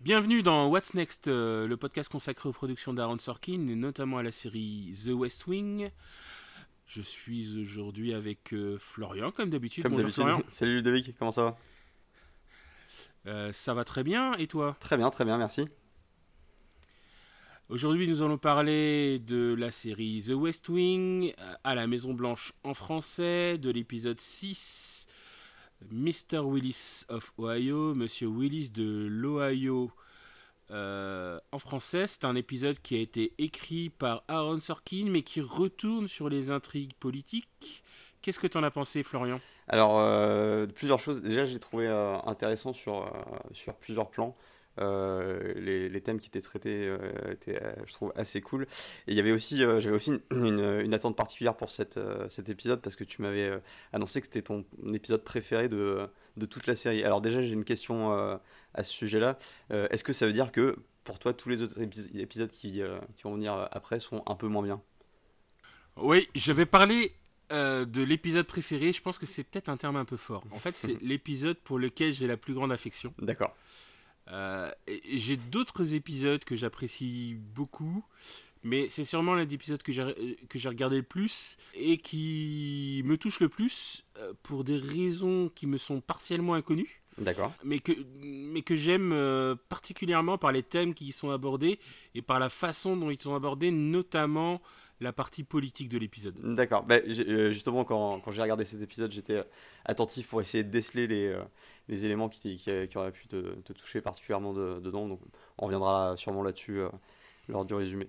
Bienvenue dans What's Next, euh, le podcast consacré aux productions d'Aaron Sorkin et notamment à la série The West Wing. Je suis aujourd'hui avec euh, Florian, comme d'habitude. Comme Bonjour. Florian. Salut Ludovic, comment ça va? Euh, ça va très bien, et toi? Très bien, très bien, merci. Aujourd'hui, nous allons parler de la série The West Wing, à la Maison Blanche en français, de l'épisode 6, Mr. Willis of Ohio, Monsieur Willis de l'Ohio euh, en français. C'est un épisode qui a été écrit par Aaron Sorkin, mais qui retourne sur les intrigues politiques. Qu'est-ce que tu en as pensé, Florian? Alors, euh, plusieurs choses. Déjà, j'ai trouvé euh, intéressant sur, sur plusieurs plans. Euh, les, les thèmes qui étaient traités euh, étaient, euh, je trouve, assez cool. Et il y avait aussi, j'avais aussi une, une- une attente particulière pour cette, cet épisode parce que tu m'avais annoncé que c'était ton épisode préféré de, de toute la série. Alors déjà, j'ai une question à ce sujet-là. Est-ce que ça veut dire que pour toi, tous les autres épis- épisodes qui, qui vont venir après sont un peu moins bien? Oui, je vais parler euh, de l'épisode préféré. Je pense que c'est peut-être un terme un peu fort. En fait, c'est l'épisode pour lequel j'ai la plus grande affection. D'accord. Euh, j'ai d'autres épisodes que j'apprécie beaucoup, mais c'est sûrement l'un des épisodes que j'ai euh, regardé le plus et qui me touche le plus euh, pour des raisons qui me sont partiellement inconnues, D'accord. mais que, mais que j'aime particulièrement par les thèmes qui y sont abordés et par la façon dont ils sont abordés, notamment la partie politique de l'épisode. D'accord. Bah, euh, justement, quand, quand j'ai regardé cet épisode, j'étais attentif pour essayer de déceler les, les éléments qui, qui, qui auraient pu te, te toucher particulièrement de- dedans. Donc, on reviendra sûrement là-dessus euh, lors du résumé.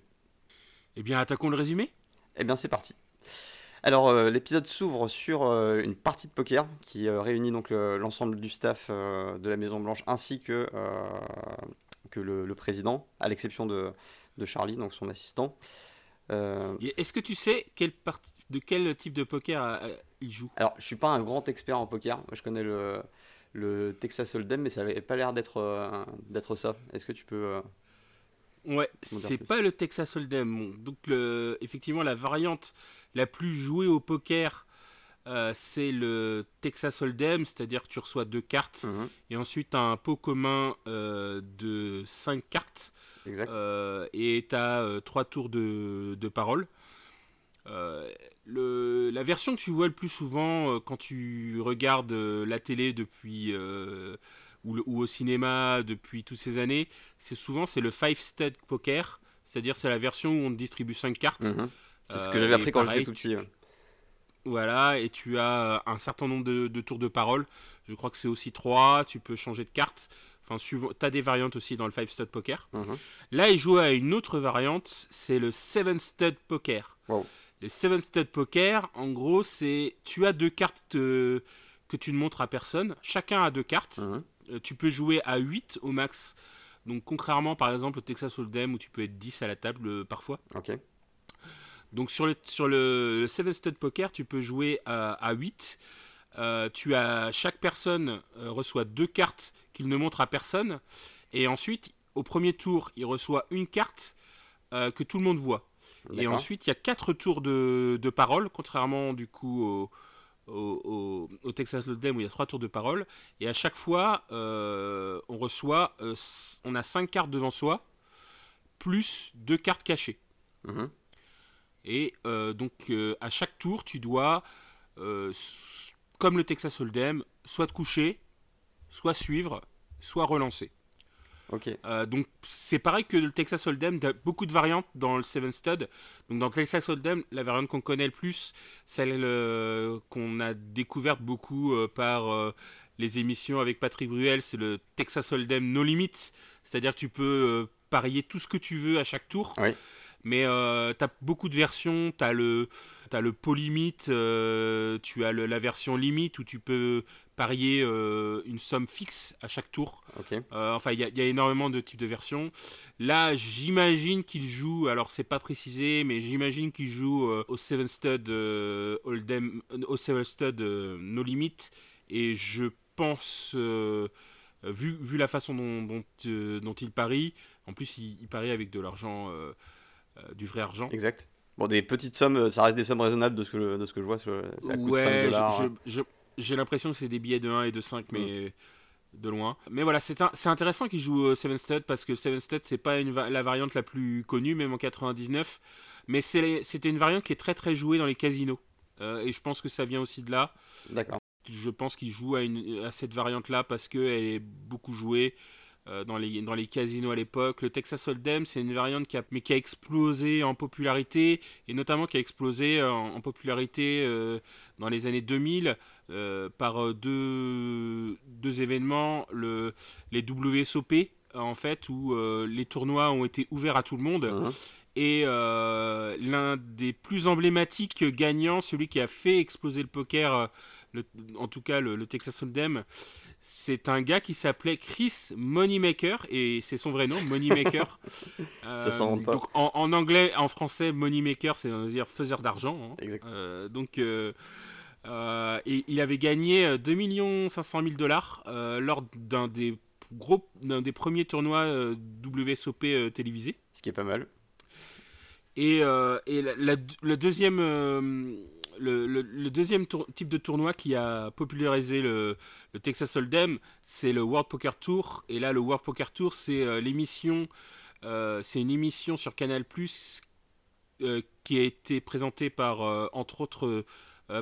Eh bien, attaquons le résumé Eh bien, c'est parti. Alors, euh, l'épisode s'ouvre sur euh, une partie de poker qui réunit donc le- l'ensemble du staff de la Maison Blanche ainsi que, que le, le président, à l'exception de, de Charlie, donc son assistant. Euh, Est-ce que tu sais quelle partie, de quel type de poker euh, il joue? Alors, je suis pas un grand expert en poker. Moi, je connais le, le Texas Hold'em, mais ça avait pas l'air d'être euh, d'être ça. Est-ce que tu peux. euh, Ouais, c'est pas le Texas Hold'em. Donc, le- effectivement, la variante la plus jouée au poker, euh, c'est le Texas Hold'em, c'est-à-dire que tu reçois deux cartes mhm, et ensuite as un pot commun euh, de cinq cartes Exact. euh, et tu as trois tours de, de parole. Euh, le- la version que tu vois le plus souvent euh, quand tu regardes euh, la télé depuis ou, le- ou au cinéma depuis toutes ces années, c'est souvent c'est le five stud poker, c'est-à-dire c'est la version où on te distribue 5 cartes. Mhm. C'est ce que j'avais appris quand j'étais tout petit. ouais. Voilà, et tu as un certain nombre de, de tours de parole. Je crois que c'est aussi 3, tu peux changer de carte. Enfin, tu as des variantes aussi dans le 5 stud poker. Mhm. Là, il joue à une autre variante, c'est le 7 stud poker. Wow. Le 7 stud poker, en gros, c'est tu as deux cartes euh, que tu ne montres à personne. Chacun a deux cartes. Euh, tu peux jouer à 8 au max. Donc, contrairement par exemple au Texas Hold'em où tu peux être 10 à la table euh, parfois. Ok. Donc sur le, sur le, 7 stud poker, tu peux jouer à, à 8. Euh, tu as, chaque personne reçoit deux cartes qu'il ne montre à personne. Et ensuite, au premier tour, il reçoit une carte que tout le monde voit. Et ensuite, il y a quatre tours de, de parole, contrairement du coup au, au, au- au Texas Hold'em où il y a trois tours de parole. Et à chaque fois, euh, on reçoit, euh, on a cinq cartes devant soi, plus deux cartes cachées. Mhm. Et euh, donc à chaque tour, tu dois, comme le Texas Hold'em, soit te coucher, soit suivre, soit relancer. Euh, donc c'est pareil que le Texas Hold'em, as beaucoup de variantes dans le Seven Stud. Donc dans le Texas Hold'em, la variante qu'on connaît le plus, celle euh, qu'on a découverte beaucoup euh, par les émissions avec Patrick Bruel, c'est le Texas Hold'em No Limit. C'est-à-dire tu peux parier tout ce que tu veux à chaque tour. Oui. Mais euh, tu as beaucoup de versions. Tu as le, t'as le pot limit, euh, tu as le- la version limite où tu peux parier euh, une somme fixe à chaque tour. Euh, enfin, il y, a- il y a énormément de types de versions. Là, j'imagine qu'il joue, alors c'est pas précisé, mais j'imagine qu'il joue euh, au 7 Stud Hold'em, au 7 Stud No Limit. Et je pense, vu, vu la façon dont, dont, dont il parie, en plus il, il parie avec de l'argent, du vrai argent. Exact. Bon, des petites sommes, ça reste des sommes raisonnables de ce que, de ce que je vois. Ça coûte 5 Ouais, dollars. je- hein. je- je- j'ai l'impression que c'est des billets de 1 et de 5, mais de loin. Mais voilà, c'est intéressant qu'il joue Seven Stud parce que Seven Stud, c'est pas la variante la plus connue, même en 99. Mais c'était une variante qui est très très jouée dans les casinos. et je pense que ça vient aussi de là. D'accord. Je pense qu'il joue à, une, à cette variante-là parce qu'elle est beaucoup jouée. Euh, dans, les, dans les casinos à l'époque. Le Texas Hold'em, c'est une variante qui a, mais qui a explosé en popularité, et notamment qui a explosé euh, en, popularité euh, dans les années 2000 par deux, deux événements, le, les WSOP, en fait, où les tournois ont été ouverts à tout le monde. Et l'un des plus emblématiques gagnants, celui qui a fait exploser le poker, en tout cas le, le Texas Hold'em, c'est un gars qui s'appelait Chris Moneymaker et c'est son vrai nom, Moneymaker. euh, Ça pas. Donc en, anglais, en français, Moneymaker, c'est dire faiseur d'argent. Hein. Euh, donc euh, euh, et il avait gagné 2 500 000 dollars lors d'un des gros, d'un des premiers tournois WSOP télévisés. Ce qui est pas mal. Et, et la, la, deuxième le, deuxième type de tournoi qui a popularisé le, Texas Hold'em, c'est le World Poker Tour. Et là, le World Poker Tour, c'est euh, l'émission, euh, c'est une émission sur Canal Plus euh, qui a été présentée par, entre autres,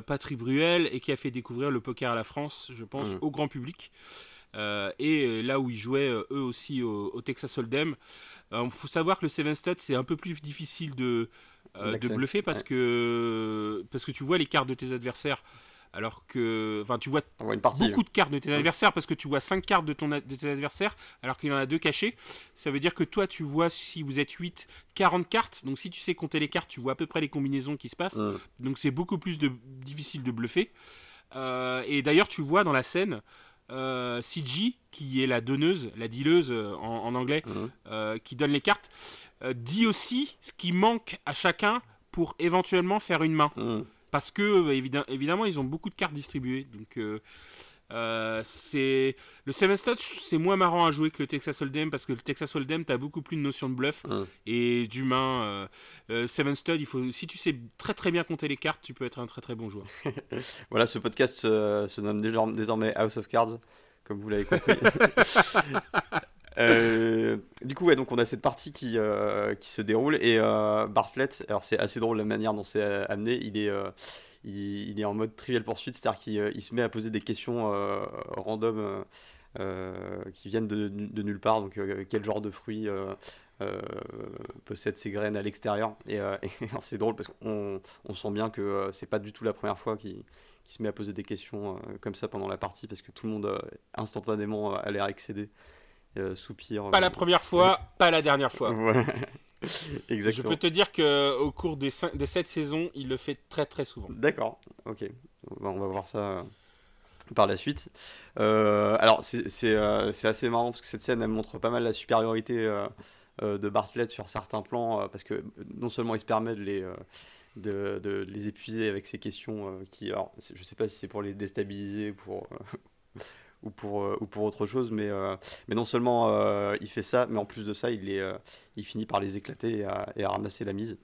Patrick Bruel et qui a fait découvrir le poker à la France, je pense, mmh. au grand public. et là où ils jouaient eux aussi au, Texas Hold'em. Il faut savoir que le Seven Stud, c'est un peu plus difficile de, euh, de bluffer parce que parce que tu vois les cartes de tes adversaires alors que enfin tu vois beaucoup de cartes de tes adversaires parce que tu vois 5 cartes de, ton, de tes adversaires alors qu'il en a deux cachées. Ça veut dire que toi tu vois si vous êtes 8 40 cartes. Donc si tu sais compter les cartes tu vois à peu près les combinaisons qui se passent. Donc c'est beaucoup plus de, difficile de bluffer. Euh, et d'ailleurs tu vois dans la scène euh, CG qui est la donneuse la dealeuse en, anglais qui donne les cartes euh, dit aussi ce qui manque à chacun pour éventuellement faire une main. Mmh. Parce que, euh, évidemment, ils ont beaucoup de cartes distribuées. Donc, euh, c'est le Seven Stud, c'est moins marrant à jouer que le Texas Hold'em parce que le Texas Hold'em, t'as beaucoup plus de notions de bluff mmh. et d'humain. Seven Stud, il faut, si tu sais très très bien compter les cartes, tu peux être un très très bon joueur. voilà, ce podcast se nomme désormais House of Cards, comme vous l'avez compris. Euh, du coup, ouais, donc on a cette partie qui, euh, qui se déroule et euh, Bartlett, alors c'est assez drôle la manière dont c'est amené, il est, il, est en mode trivial poursuite, c'est-à-dire qu'il se met à poser des questions random qui viennent de, de, nulle part, donc quel genre de fruits possède ses graines à l'extérieur? Et, c'est drôle parce qu'on on sent bien que c'est pas du tout la première fois qu'il se met à poser des questions comme ça pendant la partie parce que tout le monde instantanément a l'air excédé. Euh, soupir. Pas la euh, première fois, pas la dernière fois. Exactement. Je peux te dire qu'au cours des, cinq, des 7 saisons, il le fait très très souvent. D'accord, ok. On va voir ça euh, par la suite. alors, c'est assez marrant parce que cette scène, elle montre pas mal la supériorité de Bartlett sur certains plans, parce que non seulement il se permet de les, de, de, les épuiser avec ses questions, qui, alors, je sais pas si c'est pour les déstabiliser, pour ou pour, euh, ou pour autre chose. Mais, euh, mais non seulement euh, il fait ça, mais en plus de ça, il, est, il finit par les éclater et à, et à ramasser la mise.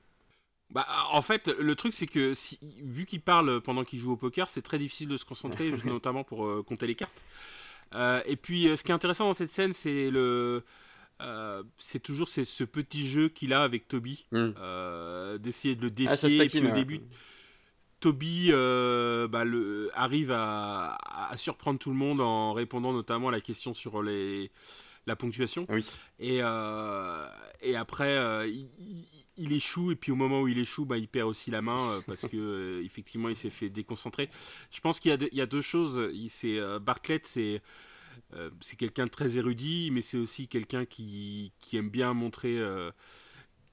Bah, en fait, le truc, c'est que si, vu qu'il parle pendant qu'il joue au poker, c'est très difficile de se concentrer, notamment pour compter les cartes. et puis, ce qui est intéressant dans cette scène, c'est le. c'est toujours ce petit jeu qu'il a avec Toby, hmm. d'essayer de le ah, défier. et puis au début, Toby euh, bah, le, arrive à, surprendre tout le monde en répondant notamment à la question sur les, la ponctuation. Et, euh, et après, euh, il, échoue, et puis au moment où il échoue, bah, il perd aussi la main parce que effectivement il s'est fait déconcentrer. Je pense qu'il y, a deux choses. C'est, Bartlett, c'est. c'est quelqu'un de très érudit, mais c'est aussi quelqu'un qui, qui, aime bien montrer,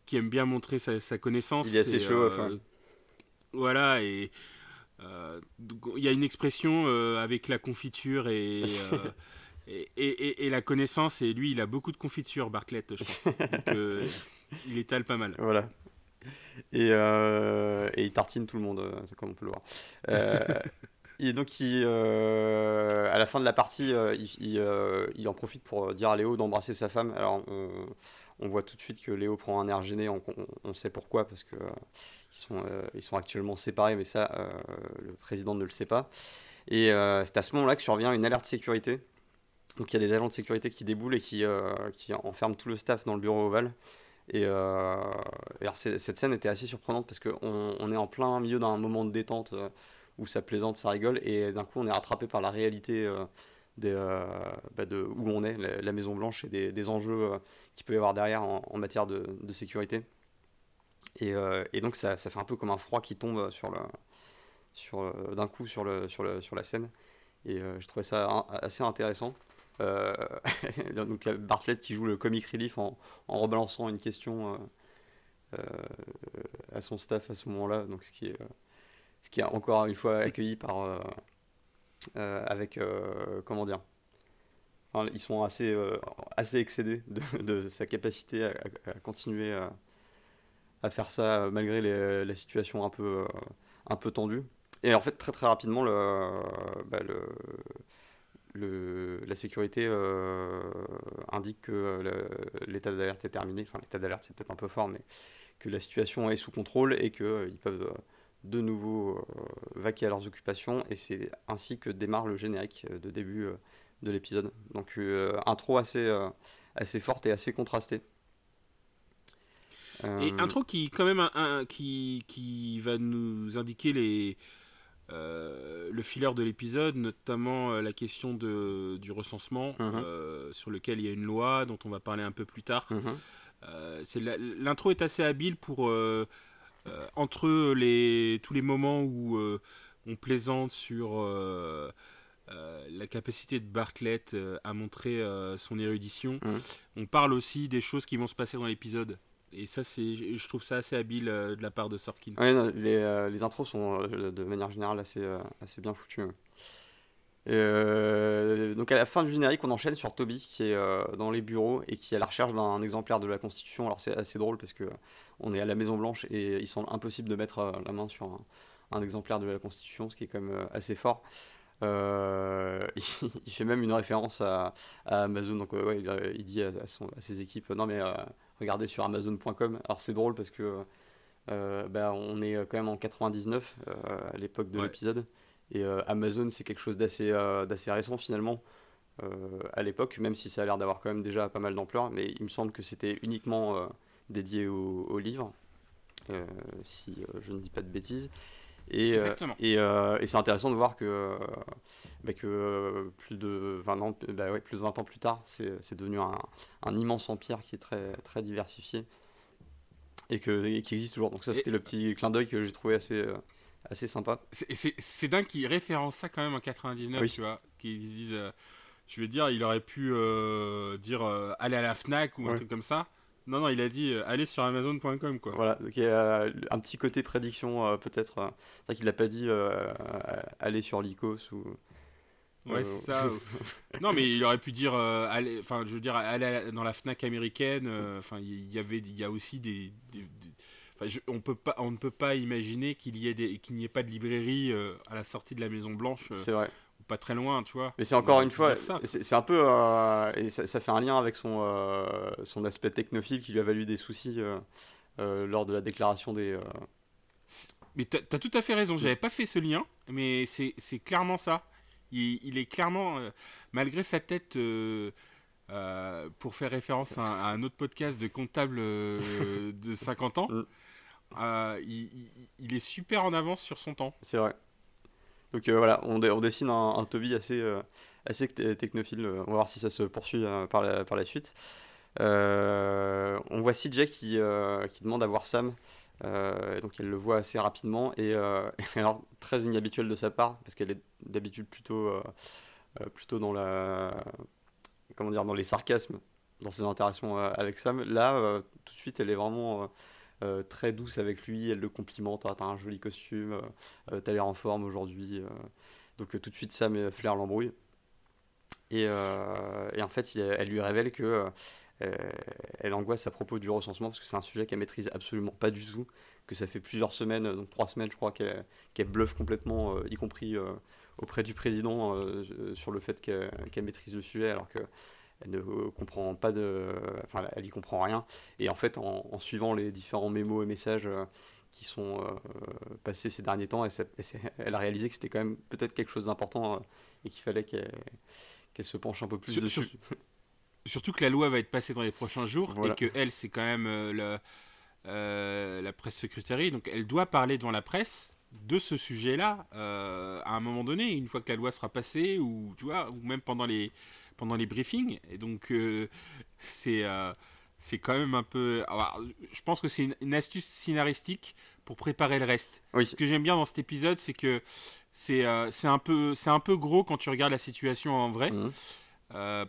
qui aime bien montrer sa, connaissance. Il est assez chaud, enfin voilà, et euh, il y a une expression euh, avec la confiture euh, et, et, et, la connaissance, et lui, il a beaucoup de confiture, Bartlett, je pense. Donc, il étale pas mal. Voilà. Et, et, il tartine tout le monde, comme on peut le voir. et donc, il, à la fin de la partie, il, il, en profite pour dire à Léo d'embrasser sa femme. Alors, on, on, voit tout de suite que Léo prend un air gêné, on, on sait pourquoi, parce que ils sont, euh, ils sont actuellement séparés, mais ça, euh, le président ne le sait pas. Et euh, c'est à ce moment-là que survient une alerte sécurité. Donc il y a des agents de sécurité qui déboulent et qui, enferment tout le staff dans le bureau ovale. Et, alors cette scène était assez surprenante parce qu'on on est en plein milieu d'un moment de détente où ça plaisante, ça rigole, et d'un coup on est rattrapé par la réalité bah, de où on est, la, Maison Blanche, et des, enjeux qu'il peut y avoir derrière en, matière de sécurité. Et, euh, et, donc ça, ça, fait un peu comme un froid qui tombe sur le, sur, euh, d'un coup sur, le, sur, le, sur la scène. Et euh, je trouvais ça assez intéressant. donc il y a Bartlett qui joue le comic relief en, en rebalançant une question à son staff à ce moment-là. Donc ce qui est, ce qui est encore une fois accueilli par avec comment dire. ils sont assez, assez excédés de, de, sa capacité à, à continuer à, à faire ça malgré la situation un peu, euh, un peu tendue. Et en fait, très très rapidement, bah, la sécurité euh, indique que l'état d'alerte est terminé. Enfin, l'état d'alerte, c'est peut-être un peu fort, mais que la situation est sous contrôle et qu'ils euh, peuvent de nouveau vaquer à leurs occupations. Et c'est ainsi que démarre le générique de début de l'épisode. Donc, intro assez forte et assez contrastée. Et euh, intro qui, quand même, un, qui, qui va nous indiquer les, euh, le filler de l'épisode, notamment euh, la question de, du recensement, mhm. sur lequel il y a une loi dont on va parler un peu plus tard. Mhm. L'intro est assez habile pour, entre les, tous les moments où on plaisante sur la capacité de Bartlett à montrer son érudition, mhm. on parle aussi des choses qui vont se passer dans l'épisode. Et ça, je trouve ça assez habile euh, de la part de Sorkin. les, euh, les, intros sont euh, de manière générale assez, assez bien foutues. donc à la fin du générique, on enchaîne sur Toby qui est dans les bureaux et qui est à la recherche d'un exemplaire de la Constitution. Alors c'est assez drôle parce que on est à la Maison Blanche et il semble impossible de mettre la main sur un, exemplaire de la Constitution, ce qui est quand même assez fort. il, fait même une référence à, Amazon, donc ouais, il, dit à, à, ses équipes non mais regardez sur Amazon.com. Alors c'est drôle parce que euh, bah, on est quand même en 99 euh, à l'époque de l'épisode. Et euh, Amazon, c'est quelque chose d'assez d'assez récent finalement à l'époque, même si ça a l'air d'avoir quand même déjà pas mal d'ampleur. Mais il me semble que c'était uniquement dédié aux livres, si je ne dis pas de bêtises. Et, et, et c'est intéressant de voir que, bah, que plus, de 20 ans, bah ouais, plus de 20 ans plus tard, c'est devenu un, un, immense empire qui est très, très diversifié et, que, et qui existe toujours. Donc ça, c'était le petit clin d'œil que j'ai trouvé assez, euh, assez sympa. C'est dingue qu'il référence ça quand même en 99, tu vois, qu'ils disent... Euh, je veux dire, il aurait pu euh, dire aller à la FNAC ou un truc comme ça. Non, non, il a dit aller sur Amazon.com quoi. Voilà, donc il y a un petit côté prédiction peut-être. c'est vrai qu'il n'a pas dit aller sur l'ICOS ou. Ouais, euh, c'est ça. non, mais il aurait pu dire, euh, enfin, je veux dire, aller dans la Fnac américaine. Euh, enfin, il y avait, il y a aussi des, on peut pas, on ne peut pas imaginer qu'il y ait des, qu'il n'y ait pas de librairie à la sortie de la Maison Blanche. c'est vrai. Pas très loin, tu vois. Mais c'est encore une fois, c'est un peu, et ça, fait un lien avec son, son aspect technophile qui lui a valu des soucis lors de la déclaration des. Mais tu as tout à fait raison. J'avais pas fait ce lien, mais c'est clairement ça. Il, est clairement, euh, malgré sa tête, euh, euh, pour faire référence à, un autre podcast de comptable de 50 ans, mm. il, est super en avance sur son temps. C'est vrai. Donc voilà, on, dessine un, Toby assez, assez technophile. On va voir si ça se poursuit par, la, par la suite. on voit CJ qui, qui demande à voir Sam. Euh, donc elle le voit assez rapidement et, euh, alors très inhabituel de sa part parce qu'elle est d'habitude plutôt euh, plutôt dans la comment dire dans les sarcasmes dans ses interactions avec Sam. Là tout de suite elle est vraiment très douce avec lui, elle le complimente, ah, t'as un joli costume, t'as l'air en forme aujourd'hui. donc tout de suite Sam flaire l'embrouille. Et, et, en fait elle lui révèle que euh, elle angoisse à propos du recensement parce que c'est un sujet qu'elle maîtrise absolument pas du tout, que ça fait plusieurs semaines, donc trois semaines je crois, qu'elle bluffe complètement, euh, y compris euh, auprès du président, sur le fait qu'elle maîtrise le sujet alors que elle ne comprend pas de. Enfin, elle y comprend rien. Et en fait, en, suivant les différents mémos et messages qui sont passés ces derniers temps, elle, elle, a réalisé que c'était quand même peut-être quelque chose d'important et qu'il fallait qu'elle se penche un peu plus dessus. surtout que la loi va être passée dans les prochains jours et que elle, c'est quand même euh, euh, la presse secrétaire, donc elle doit parler devant la presse de ce sujet-là euh, à un moment donné, une fois que la loi sera passée, ou tu vois, ou même pendant les pendant les briefings. Et donc c'est c'est quand même un peu. je pense que c'est une, astuce scénaristique pour préparer le reste. Ce que j'aime bien dans cet épisode, c'est que c'est un peu un peu gros quand tu regardes la situation en vrai, mmh.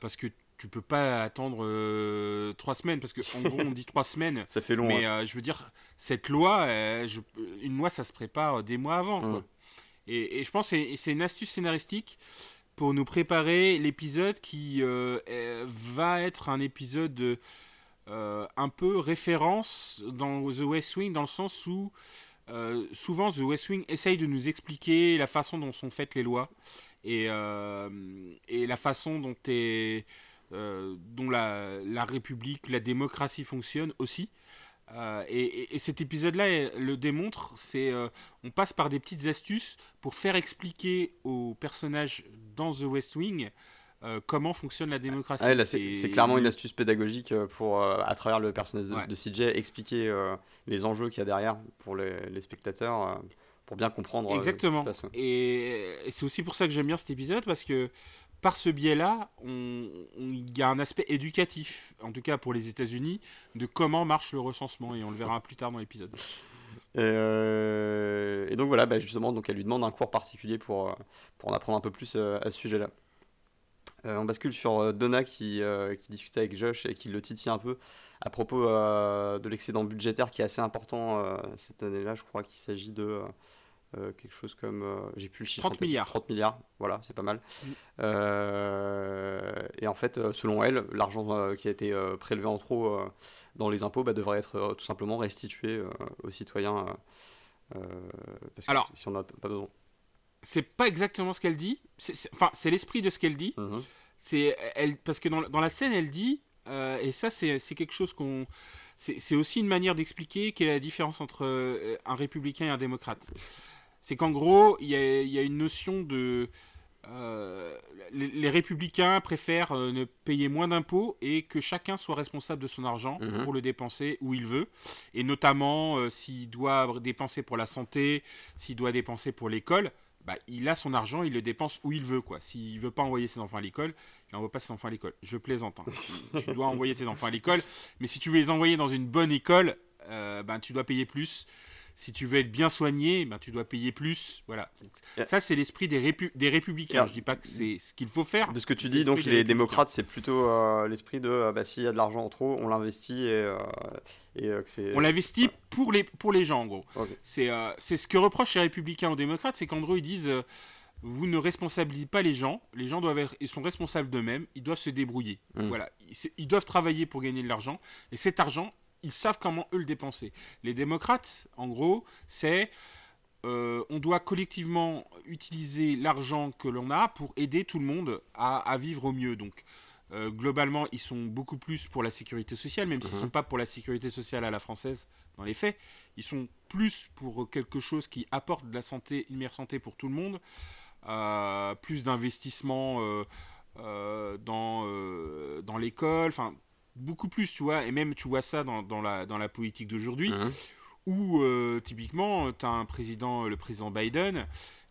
parce que tu peux pas attendre euh, trois semaines parce que en gros on dit trois semaines. Ça fait long. Mais euh, je veux dire, cette loi, euh, une loi, ça se prépare des mois avant. Et, je pense que c'est une astuce scénaristique pour nous préparer l'épisode qui va être un épisode un peu référence dans The West Wing dans le sens où souvent The West Wing essaye de nous expliquer la façon dont sont faites les lois et, et la façon dont est euh, dont la, la, République, la démocratie fonctionne aussi. Euh, et, cet épisode-là le démontre, c'est euh, on passe par des petites astuces pour faire expliquer aux personnages dans The West Wing comment fonctionne la démocratie. Ah c'est clairement une astuce pédagogique pour, à travers le personnage de, CJ, expliquer les enjeux qu'il y a derrière pour les, les spectateurs, pour bien comprendre. Exactement. et c'est aussi pour ça que j'aime bien cet épisode, parce que par ce biais-là, il y a un aspect éducatif, en tout cas pour les États-Unis, de comment marche le recensement, et on le verra plus tard dans l'épisode. Et, euh, donc voilà, bah, justement, donc elle lui demande un cours particulier pour, euh, pour en apprendre un peu plus euh, à ce sujet-là. on bascule sur Donna qui, qui discute avec Josh et qui le titille un peu à propos de l'excédent budgétaire qui est assez important cette année-là. Je crois qu'il s'agit de euh, quelque chose comme, euh, j'ai plus le chiffre. 30 milliards. 30 milliards, voilà, c'est pas mal. Mm. Euh, et en fait, selon elle, l'argent qui a été prélevé en trop dans les impôts bah, devrait être tout simplement restitué aux citoyens. parce Alors, si on n'a pas besoin. C'est pas exactement ce qu'elle dit. Enfin, c'est l'esprit de ce qu'elle dit. Mm-hmm. C'est elle parce que dans, dans, la scène, elle dit, et ça, c'est quelque chose qu'on c'est aussi une manière d'expliquer quelle est la différence entre un républicain et un démocrate c'est qu'en gros, il y, a, une notion de... Euh, les, républicains préfèrent euh, ne payer moins d'impôts et que chacun soit responsable de son argent mhm. pour le dépenser où il veut. Et notamment, euh, s'il doit dépenser pour la santé, s'il doit dépenser pour l'école, bah, il a son argent, il le dépense où il veut. quoi. S'il veut pas envoyer ses enfants à l'école, il n'envoie pas ses enfants à l'école. Je plaisante. Hein. tu dois envoyer tes enfants à l'école, mais si tu veux les envoyer dans une bonne école, ben, tu dois payer plus si tu veux être bien soigné, ben, tu dois payer plus. Voilà. ça, c'est l'esprit des, des républicains. Je dis pas que c'est ce qu'il faut faire. De ce que tu dis, donc les démocrates, c'est plutôt euh, l'esprit de euh, bah, s'il y a de l'argent en trop, on l'investit et, euh, On l'investit pour, les, pour les gens, en gros. C'est ce que reprochent les républicains aux démocrates, c'est qu'en gros, ils disent vous ne responsabilisez pas les gens. Les gens doivent être, ils sont responsables d'eux-mêmes. Ils doivent se débrouiller. Mmh. Voilà. ils, doivent travailler pour gagner de l'argent. Et cet argent, ils savent comment eux le dépenser. Les démocrates, en gros, c'est euh, on doit collectivement utiliser l'argent que l'on a pour aider tout le monde à, vivre au mieux. Donc, euh, globalement, ils sont beaucoup plus pour la sécurité sociale, même s'ils ne mhm. sont pas pour la sécurité sociale à la française dans les faits. Ils sont plus pour quelque chose qui apporte de la santé, une meilleure santé pour tout le monde, euh, plus d'investissement dans, dans l'école, enfin beaucoup plus, tu vois, et même tu vois ça dans, dans la, dans la politique d'aujourd'hui, hein. où euh, typiquement, tu as un président, le président Biden,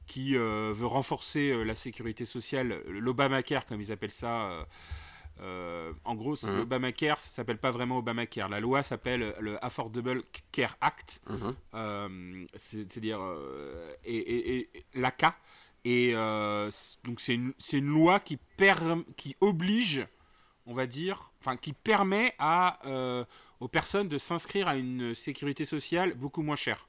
qui euh, veut renforcer euh, la sécurité sociale, l'Obamacare, comme ils appellent ça. en gros, hein. l'Obamacare, ça s'appelle pas vraiment Obamacare. La loi s'appelle le Affordable Care Act, hein. c'est-à-dire et, et, l'ACA. Et donc c'est une, une, loi qui, qui oblige on va dire, enfin, qui permet à, euh, aux personnes de s'inscrire à une sécurité sociale beaucoup moins chère,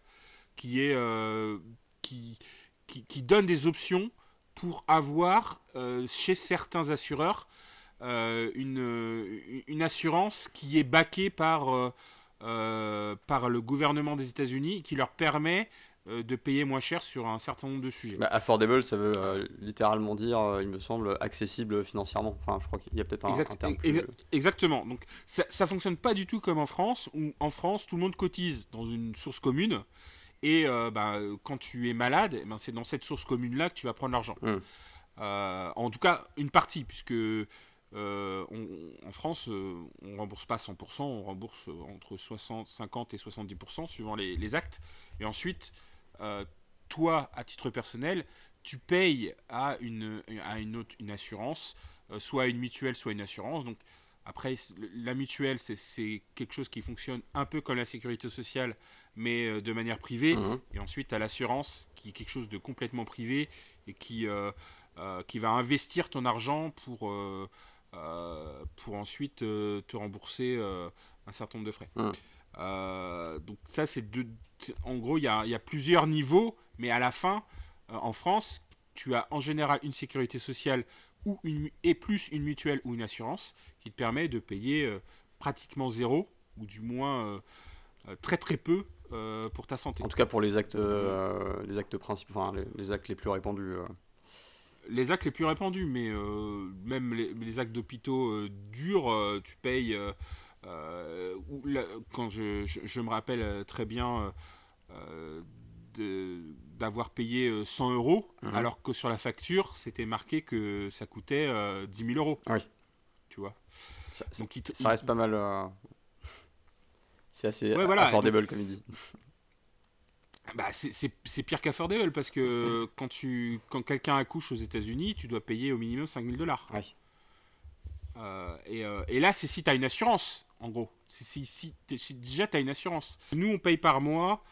qui, est, euh, qui, qui, donne des options pour avoir euh, chez certains assureurs une, assurance qui est baquée par, par le gouvernement des États-Unis, qui leur permet de payer moins cher sur un certain nombre de sujets. Bah, affordable, ça veut euh, littéralement dire, euh, il me semble, accessible financièrement. Enfin, je crois qu'il y a peut-être un, terme Exactement. Donc, ça, ça fonctionne pas du tout comme en France, où en France, tout le monde cotise dans une source commune. Et bah, quand tu es malade, eh ben, c'est dans cette source commune-là que tu vas prendre l'argent. Hum. en tout cas, une partie, puisque en France, on rembourse pas 100%, on rembourse entre 60, 50 et 70% suivant les, les, actes. Et ensuite, toi, à titre personnel, tu payes à une, à une, autre, une assurance, soit une mutuelle, soit une assurance. Donc, après, la mutuelle, c'est quelque chose qui fonctionne un peu comme la sécurité sociale, mais euh, de manière privée. Mhm. Et ensuite, tu as l'assurance, qui est quelque chose de complètement privé et qui, euh, euh, qui va investir ton argent pour, pour ensuite te rembourser un certain nombre de frais. Mhm. donc ça, c'est En gros, il y a, y a, plusieurs niveaux, mais à la fin, en France, tu as en général une sécurité sociale ou une, et plus une mutuelle ou une assurance qui te permet de payer euh, pratiquement zéro, ou du moins euh, euh, très très peu pour ta santé. En tout cas pour les actes, les actes principaux, enfin les, actes les plus répandus. Les actes les plus répandus, mais même les, actes d'hôpitaux durs, tu payes. quand je, je, me rappelle très bien d'avoir payé 100 euros, mhm. alors que sur la facture, c'était marqué que ça coûtait 10 000 euros. Oui tu vois. Ça, Donc, ça reste pas mal. Euh, c'est assez affordable, comme il dit. Bah, c'est pire qu'affordable parce que quand, tu, quand quelqu'un accouche aux États-Unis, tu dois payer au minimum 5000 dollars. Euh, et, euh, et, là, c'est si tu as une assurance, en gros. Si, si, si, déjà tu as une assurance. Nous, on paye par mois.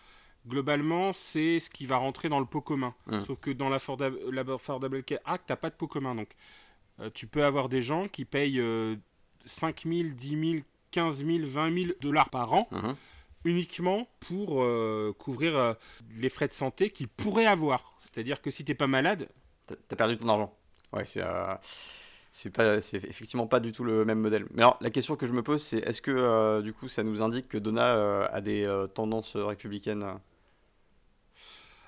Globalement, c'est ce qui va rentrer dans le pot commun. Hum. Sauf que dans l'Affordable Care Act, tu pas de pot commun. Donc, euh, tu peux avoir des gens qui payent 5 000, 10 000, 15 000, 20 000 dollars par an. Mhm. uniquement pour euh, couvrir euh, les frais de santé qu'ils pourraient avoir. C'est-à-dire que si tu n'es pas malade... Tu as perdu ton argent. Ouais, c'est... c'est pas c'est effectivement pas du tout le même modèle mais alors la question que je me pose c'est est-ce que du coup ça nous indique que Donna a des tendances républicaines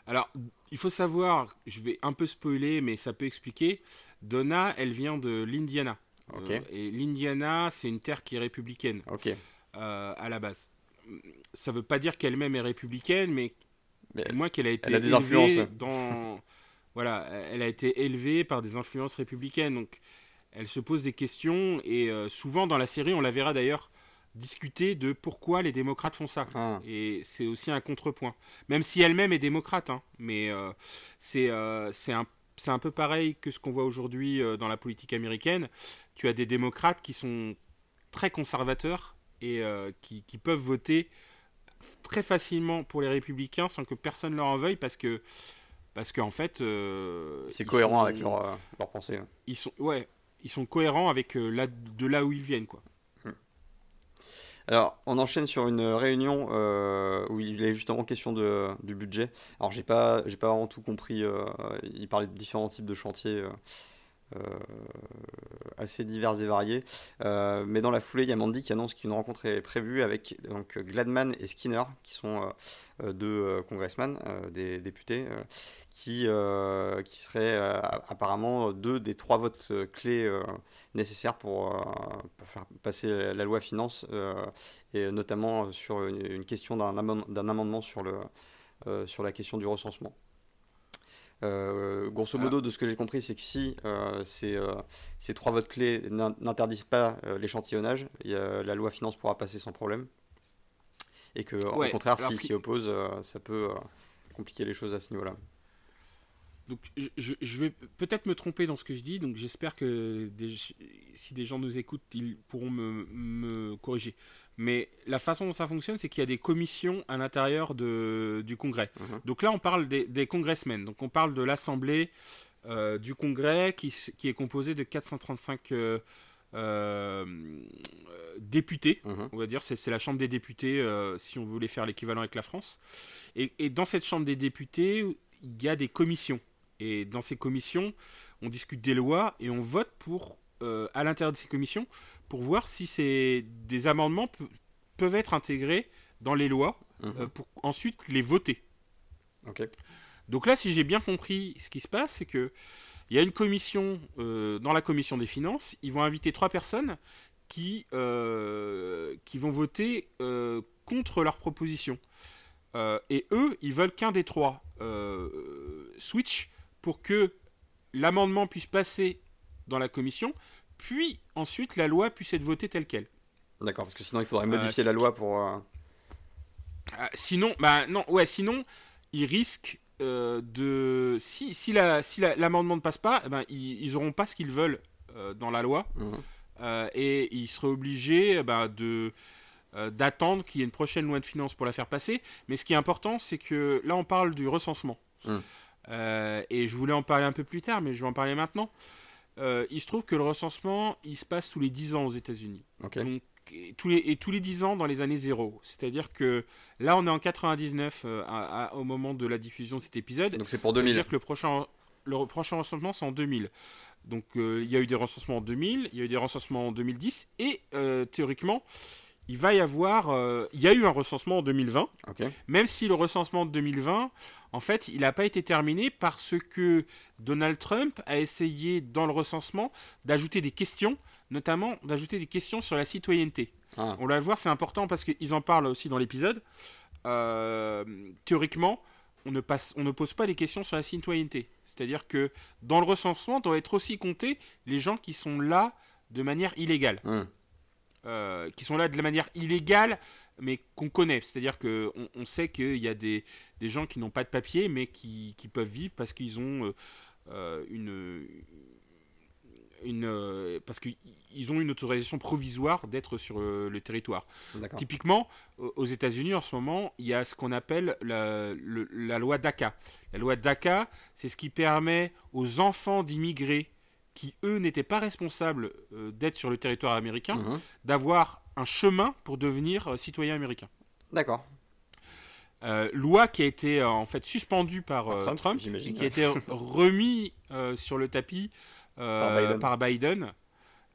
alors il faut savoir je vais un peu spoiler mais ça peut expliquer Donna, elle vient de l'Indiana. Euh, et l'Indiana, c'est une terre qui est républicaine euh, à la base. Ça ne veut pas dire qu'elle-même est républicaine, mais, moins qu'elle a été élevée dans. voilà, elle a été élevée par des influences républicaines. Donc, elle se pose des questions et euh, souvent dans la série, on la verra d'ailleurs discuter de pourquoi les démocrates font ça. Ah. Et c'est aussi un contrepoint. Même si elle-même est démocrate, hein, mais c'est un c'est un peu pareil que ce qu'on voit aujourd'hui euh, dans la politique américaine. Tu as des démocrates qui sont très conservateurs et euh, qui, peuvent voter très facilement pour les républicains sans que personne leur en veuille parce que parce qu'en fait euh, c'est cohérent avec leur, leur, pensée hein. ils sont ouais ils sont cohérents avec de là où ils viennent quoi alors, on enchaîne sur une réunion euh, où il est justement question de, du budget. Alors, j'ai pas, j'ai pas vraiment tout compris. Euh, il parlait de différents types de chantiers euh, assez divers et variés. mais dans la foulée, il y a Mandy qui annonce qu'une rencontre est prévue avec Gladman et Skinner, qui sont deux congressmen, des députés qui, euh, qui seraient euh, apparemment deux des trois votes euh, clés nécessaires pour, pour, faire passer la, loi finance, et notamment sur une, question d'un amendement sur, le, sur la question du recensement. grosso modo, de ce que j'ai compris, c'est que si ces, ces, trois votes clés n'interdisent pas l'échantillonnage, la loi finance pourra passer sans problème. Et que, au contraire, s'ils s'y opposent, ça peut compliquer les choses à ce niveau-là. Donc je, vais peut-être me tromper dans ce que je dis, donc j'espère que si des gens nous écoutent, ils pourront me, corriger. Mais la façon dont ça fonctionne, c'est qu'il y a des commissions à l'intérieur du Congrès. Mhm. Donc là, on parle des, des congressmen, donc on parle de l'Assemblée euh, du Congrès qui, est composée de 435 euh, euh, députés, mhm. on va dire, c'est la Chambre des députés si on voulait faire l'équivalent avec la France. Et, et dans cette Chambre des députés, il y a des commissions. Et dans ces commissions, on discute des lois et on vote pour, euh, à l'intérieur de ces commissions pour voir si ces, des amendements peuvent être intégrés dans les lois mhm. euh, pour ensuite les voter. Donc là, si j'ai bien compris ce qui se passe, c'est que il y a une commission euh, dans la commission des finances. Ils vont inviter trois personnes qui, qui vont voter contre leur proposition. et eux, ils veulent qu'un des trois switch pour que l'amendement puisse passer dans la commission, puis ensuite la loi puisse être votée telle qu'elle. D'accord, parce que sinon il faudrait modifier la loi pour. Ah, sinon, bah non, ouais, sinon ils risquent de si si la si l'amendement ne passe pas, eh ben ils, n'auront pas ce qu'ils veulent dans la loi mmh. et ils seraient obligés bah, de euh, d'attendre qu'il y ait une prochaine loi de finances pour la faire passer. Mais ce qui est important, c'est que là, on parle du recensement. Hum. Euh, et je voulais en parler un peu plus tard, mais je vais en parler maintenant. Euh, il se trouve que le recensement, il se passe tous les 10 ans aux États-Unis. et tous, les, et tous les 10 ans dans les années zéro. C'est-à-dire que là, on est en 99 au moment de la diffusion de cet épisode. Donc c'est pour 2000. C'est-à-dire que le prochain, le prochain recensement, c'est en 2000. Donc il y a eu des recensements en 2000, il y a eu des recensements en 2010, et théoriquement, il va y avoir. Euh, il y a eu un recensement en 2020. Même si le recensement de 2020, en fait, il n'a pas été terminé parce que Donald Trump a essayé, dans le recensement, d'ajouter des questions, notamment d'ajouter des questions sur la citoyenneté. Ah. On va le voir, c'est important parce qu'ils en parlent aussi dans l'épisode. Euh, théoriquement, on ne, passe, on ne pose pas des questions sur la citoyenneté. C'est-à-dire que dans le recensement, doit être aussi compté les gens qui sont là de manière illégale. Hum. Euh, qui sont là de la manière illégale, mais qu'on connaît. C'est-à-dire qu'on on sait qu'il y a des, des gens qui n'ont pas de papier, mais qui, qui peuvent vivre parce qu'ils ont euh, euh, une, une parce qu'ils ont une autorisation provisoire d'être sur le, territoire. Typiquement, aux États-Unis en ce moment, il y a ce qu'on appelle la, la loi DACA. La loi DACA, c'est ce qui permet aux enfants d'immigrés qui, eux, n'étaient pas responsables euh, d'être sur le territoire américain, mhm. d'avoir un chemin pour devenir euh, citoyen américain. D'accord. Euh, loi qui a été en fait suspendue par, Trump, et qui a été remis sur le tapis par Biden.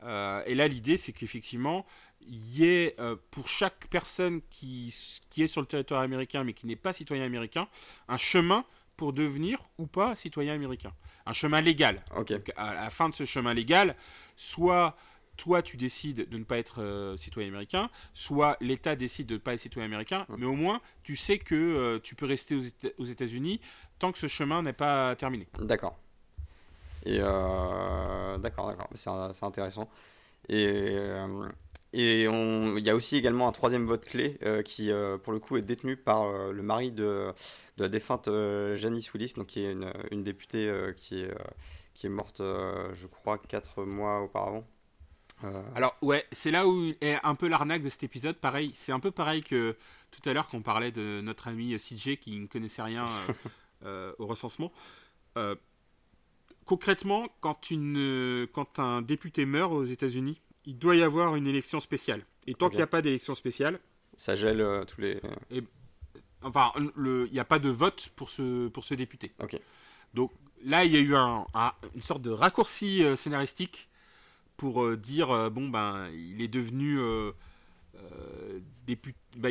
et là, l'idée, c'est qu'effectivement, il y ait pour chaque personne qui, qui est sur le territoire américain mais qui n'est pas citoyen américain, un chemin pour devenir ou pas citoyen américain un chemin légal. à la fin de ce chemin légal, soit toi tu décides de ne pas être euh, citoyen américain, soit l'État décide de ne pas être citoyen américain, mais au moins tu sais que euh, tu peux rester aux, États-Unis tant que ce chemin n'est pas terminé. D'accord. Et euh, d'accord, d'accord, c'est intéressant. Et et il y a aussi également un troisième vote clé qui, pour le coup, est détenu par le mari de, de la défunte euh, Janice Willis, donc qui est une, une députée euh, qui, est, euh, qui est morte, je crois, 4 mois auparavant. Alors ouais, c'est là où est un peu l'arnaque de cet épisode. Pareil, c'est un peu pareil que tout à l'heure qu'on parlait de notre ami CJ qui ne connaissait rien au recensement. concrètement, quand, une, quand un député meurt aux États-Unis, il doit y avoir une élection spéciale. Et tant qu'il n'y a pas d'élection spéciale, ça gèle tous les. Et, Enfin, il n'y a pas de vote pour ce, pour ce député. Donc là, il y a eu un, une sorte de raccourci euh, scénaristique pour euh, dire euh, bon, ben, il est devenu député, bah,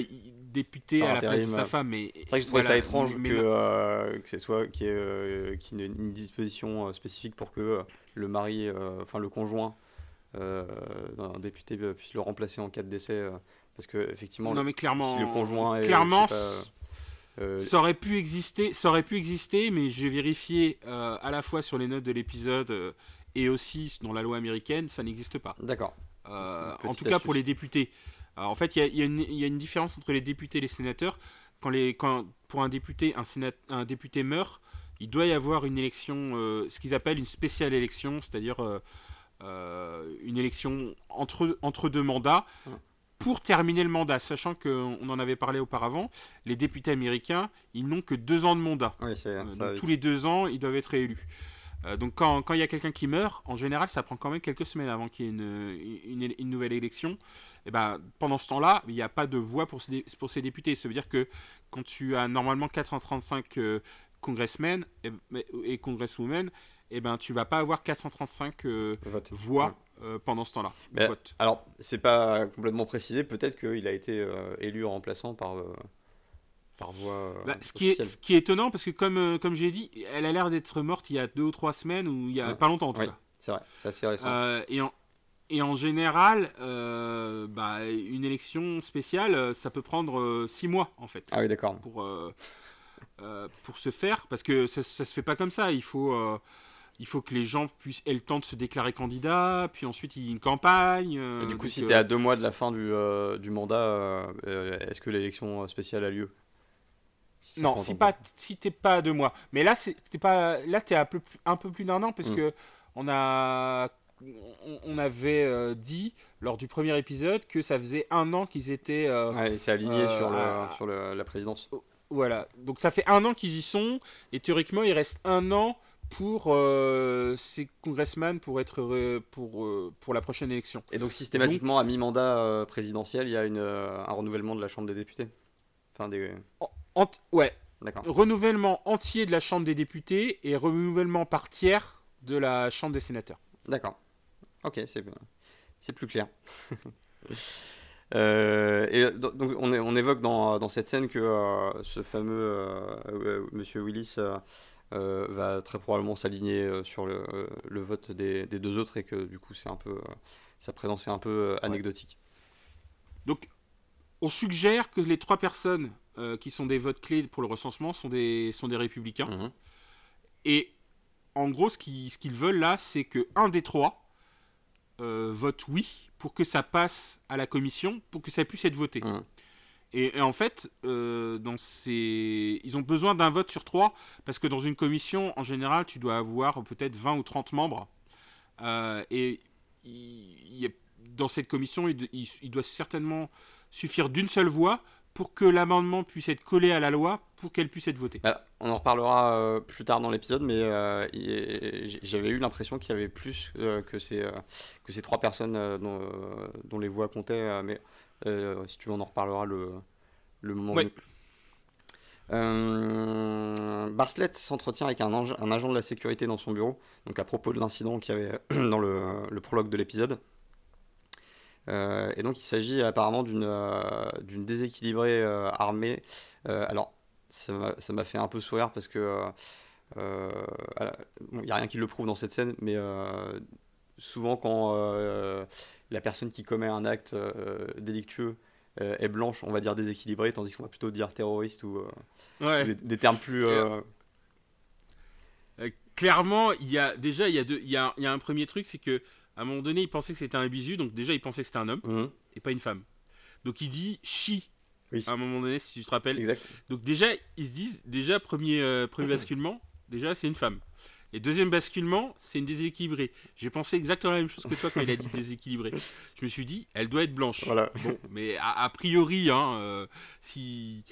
député à la place de sa femme. C'est vrai que je trouvais ça étrange que, que ce soit qu'il y ait, une disposition spécifique pour que le mari, enfin le conjoint d'un député puisse le remplacer en cas de décès. parce que effectivement, non, mais clairement, si le conjoint est, clairement, euh, ça aurait pu exister, ça aurait pu exister, mais j'ai vérifié euh, à la fois sur les notes de l'épisode euh, et aussi dans la loi américaine, ça n'existe pas. D'accord. en tout cas pour les députés. en fait, il y, y, a une différence entre les députés et les sénateurs. Quand les, quand, pour un député, un, sénat, un député meurt, il doit y avoir une élection, ce qu'ils appellent une spéciale élection, c'est-à-dire une élection entre, entre deux mandats, pour terminer le mandat, sachant qu'on en avait parlé auparavant, les députés américains, ils n'ont que deux ans de mandat. Euh, tous les deux ans, ils doivent être réélus. Euh, donc quand, il y a quelqu'un qui meurt, en général, ça prend quand même quelques semaines avant qu'il y ait une, une, nouvelle élection. Et ben, pendant ce temps-là, il n'y a pas de voix pour ces, pour ces députés. Ça veut dire que quand tu as normalement 435 euh, congressmen et, et congresswomen, et ben, tu vas pas avoir 435 voix euh, pendant ce temps-là. Alors, c'est pas complètement précisé. Peut-être qu'il a été euh, élu en remplaçant par, euh, par voie. Bah, ce, qui est, ce qui est étonnant, parce que comme, comme j'ai dit, elle a l'air d'être morte il y a deux ou trois semaines, ou il y a pas longtemps en tout cas. C'est vrai, c'est assez récent. et, en, et en général, bah, une élection spéciale, ça peut prendre six mois en fait. Ah oui, d'accord. Pour, pour se faire, parce que ça, ça se fait pas comme ça. Il faut il faut que les gens puissent aient le temps de se déclarer candidat, puis ensuite il y a une campagne. Et du coup, si euh, tu es à deux mois de la fin du, euh, du mandat, euh, euh, est-ce que l'élection spéciale a lieu? Si Non, si pas, si t'es pas à deux mois. Mais là, t'es pas, là t'es un peu plus, un peu plus d'un an parce Mm. que on a, on, avait euh, dit lors du premier épisode que ça faisait un an qu'ils étaient, euh, Ouais, c'est aligné Euh, sur, le, à- sur le- la présidence. voilà. Donc ça fait un an qu'ils y sont et théoriquement il reste un an pour euh, ces congressmen pour être re- pour euh, pour la prochaine élection. Et donc systématiquement, à mi-mandat euh, présidentiel, il y a une, un renouvellement de la Chambre des députés? Enfin, des... Ouais, D'accord. renouvellement entier de la Chambre des députés et renouvellement par tiers de la Chambre des sénateurs. D'accord. Ok, c'est c'est plus clair. Euh, et do- donc on, évoque dans, dans cette scène que euh, ce fameux euh, Monsieur Willis euh, va très probablement s'aligner euh, sur le, euh, le vote des, des deux autres et que du coup c'est un peu sa présence est un peu anecdotique. Donc, on suggère que les trois personnes euh, qui sont des votes clés pour le recensement sont des, sont des républicains. Mhm. Et en gros, ce qu'ils ce qu'ils veulent là, c'est que un des trois euh, vote oui pour que ça passe à la commission, pour que ça puisse être voté. Mhm. Et, en fait, euh, ils ont besoin d'un vote sur trois, parce que dans une commission, en général, tu dois avoir peut-être 20 ou 30 membres. Euh, et dans cette commission, il, doit certainement suffire d'une seule voix pour que l'amendement puisse être collé à la loi, pour qu'elle puisse être votée. Alors, on en reparlera euh, plus tard dans l'épisode, mais j'avais eu l'impression qu'il y avait plus que, ces, trois personnes dont, les voix comptaient, si tu veux, on en reparlera le, le moment. Euh, Bartlett s'entretient avec un, un agent de la sécurité dans son bureau, donc à propos de l'incident qu'il y avait dans le, le prologue de l'épisode. Euh, et donc il s'agit apparemment d'une euh, déséquilibrée euh, armée. Euh, alors ça m'a fait un peu sourire parce que euh, euh, bon, il n'y a rien qui le prouve dans cette scène, mais euh, souvent quand euh, la personne qui commet un acte euh, délictueux euh, est blanche, on va dire déséquilibrée, tandis qu'on va plutôt dire terroriste ou, euh, Ouais. des, des termes plus... clairement, il y a déjà il y a deux, il y a, il y a un premier truc, c'est que à un moment donné, il pensait que c'était un bisu, donc déjà il pensait que c'était un homme mhm, et pas une femme. Donc il dit oui, à un moment donné, si tu te rappelles. exact. Donc déjà ils se disent déjà premier euh, premier basculement, déjà c'est une femme. Et deuxième basculement, c'est une déséquilibrée. J'ai pensé exactement la même chose que toi quand il a dit déséquilibrée. Je me suis dit, elle doit être blanche. Voilà. Bon, mais a, a priori, hein, euh, si,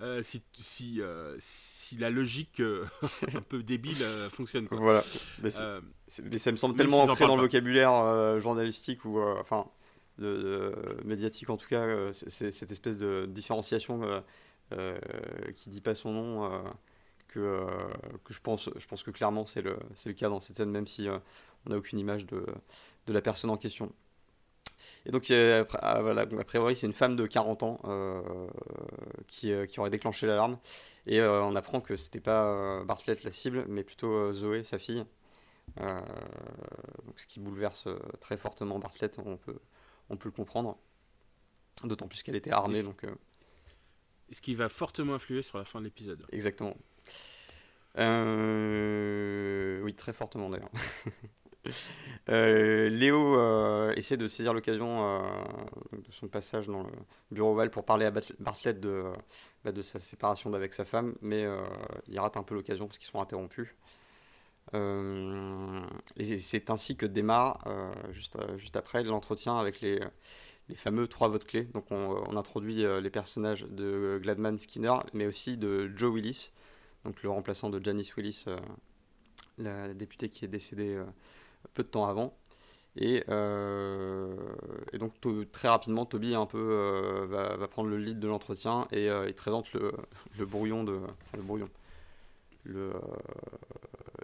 euh, si, si, euh, si la logique un peu débile fonctionne. Quoi. Voilà. Mais, ça me semble tellement en ancré dans le vocabulaire journalistique ou enfin de, de- médiatique en tout cas, c'est- cette espèce de différenciation qui dit pas son nom. Euh, que, que je pense, je pense que clairement c'est le, c'est le cas dans cette scène, même si euh, on n'a aucune image de, de la personne en question. Et donc, ah, voilà, donc, a priori, c'est une femme de 40 ans euh, qui, qui aurait déclenché l'alarme. Et euh, on apprend que c'était pas euh, Bartlett la cible, mais plutôt Zoé, sa fille. Donc, ce qui bouleverse très fortement Bartlett, on peut, on peut le comprendre. D'autant plus qu'elle était armée, Et- donc ce qui va fortement influer sur la fin de l'épisode? exactement. Euh, oui, très fortement d'ailleurs. Euh, Léo euh, essaie de saisir l'occasion de son passage dans le bureau ovale pour parler à Bartlett de, bah, de sa séparation d'avec sa femme, mais il rate un peu l'occasion parce qu'ils sont interrompus. Et c'est ainsi que démarre, juste, après, l'entretien avec les, fameux trois votes clés. Donc on, introduit les personnages de Gladman Skinner, mais aussi de Joe Willis, donc le remplaçant de Janice Willis, euh, la députée qui est décédée euh, peu de temps avant. Et, euh, et donc très rapidement, Toby un peu euh, va, va prendre le lead de l'entretien et euh, il présente le, le brouillon de enfin, le brouillon, le,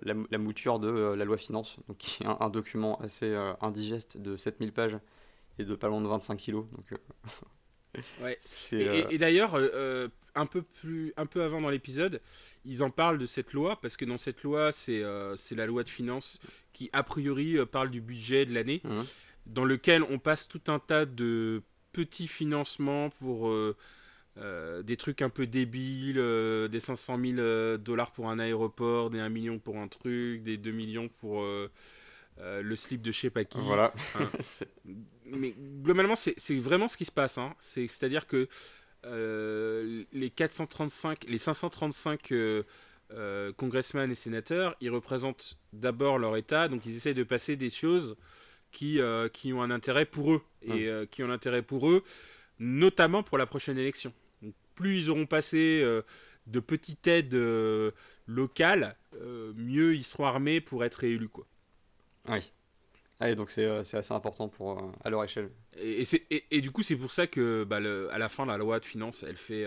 la, la mouture de la loi finance, donc qui est un, un document assez indigeste de 7000 pages et de pas loin de 25 kilos. Donc Ouais. c'est Et, et- et d'ailleurs, un peu plus, un peu avant dans l'épisode, ils en parlent de cette loi parce que dans cette loi, c'est euh, la loi de finances qui a priori euh, parle du budget de l'année, dans lequel on passe tout un tas de petits financements pour euh, des trucs un peu débiles, des 500 000 dollars pour un aéroport, des 1 million pour un truc, des 2 millions pour le slip de je sais pas qui. Voilà. mais globalement, c'est vraiment ce qui se passe. Hein. C'est-à-dire que les 435, les 535 euh, congressmen et sénateurs, ils représentent d'abord leur État, donc ils essayent de passer des choses qui, euh, qui ont un intérêt pour eux, et euh, qui ont l'intérêt pour eux, notamment pour la prochaine élection. plus ils auront passé de petites aides locales, mieux ils seront armés pour être réélus. Quoi. Oui. Ah, donc c'est assez important pour, à leur échelle. Et, et, et, du coup, c'est pour ça que bah, le, à la fin, la loi de finances, elle fait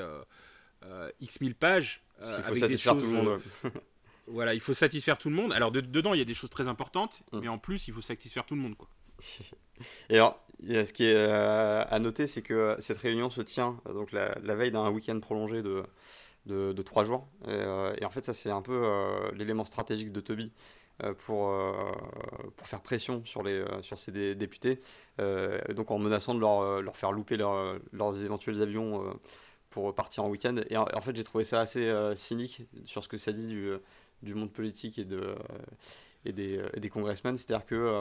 X mille pages euh, il faut satisfaire tout le monde. Euh, voilà, il faut satisfaire tout le monde. Alors dedans, il y a des choses très importantes, mm. mais en plus, il faut satisfaire tout le monde. Quoi. Et alors, ce qui est euh, à noter, c'est que cette réunion se tient donc la, veille d'un week-end prolongé de, de, trois jours. Et, en fait, ça, c'est un peu l'élément stratégique de Toby. Pour, pour faire pression sur, les, sur ces députés, donc en menaçant de leur, leur faire louper leurs éventuels avions pour partir en week-end. Et en, fait, j'ai trouvé ça assez euh, cynique sur ce que ça dit du, euh, du monde politique et, de, euh, et, des, des congressmen. C'est-à-dire que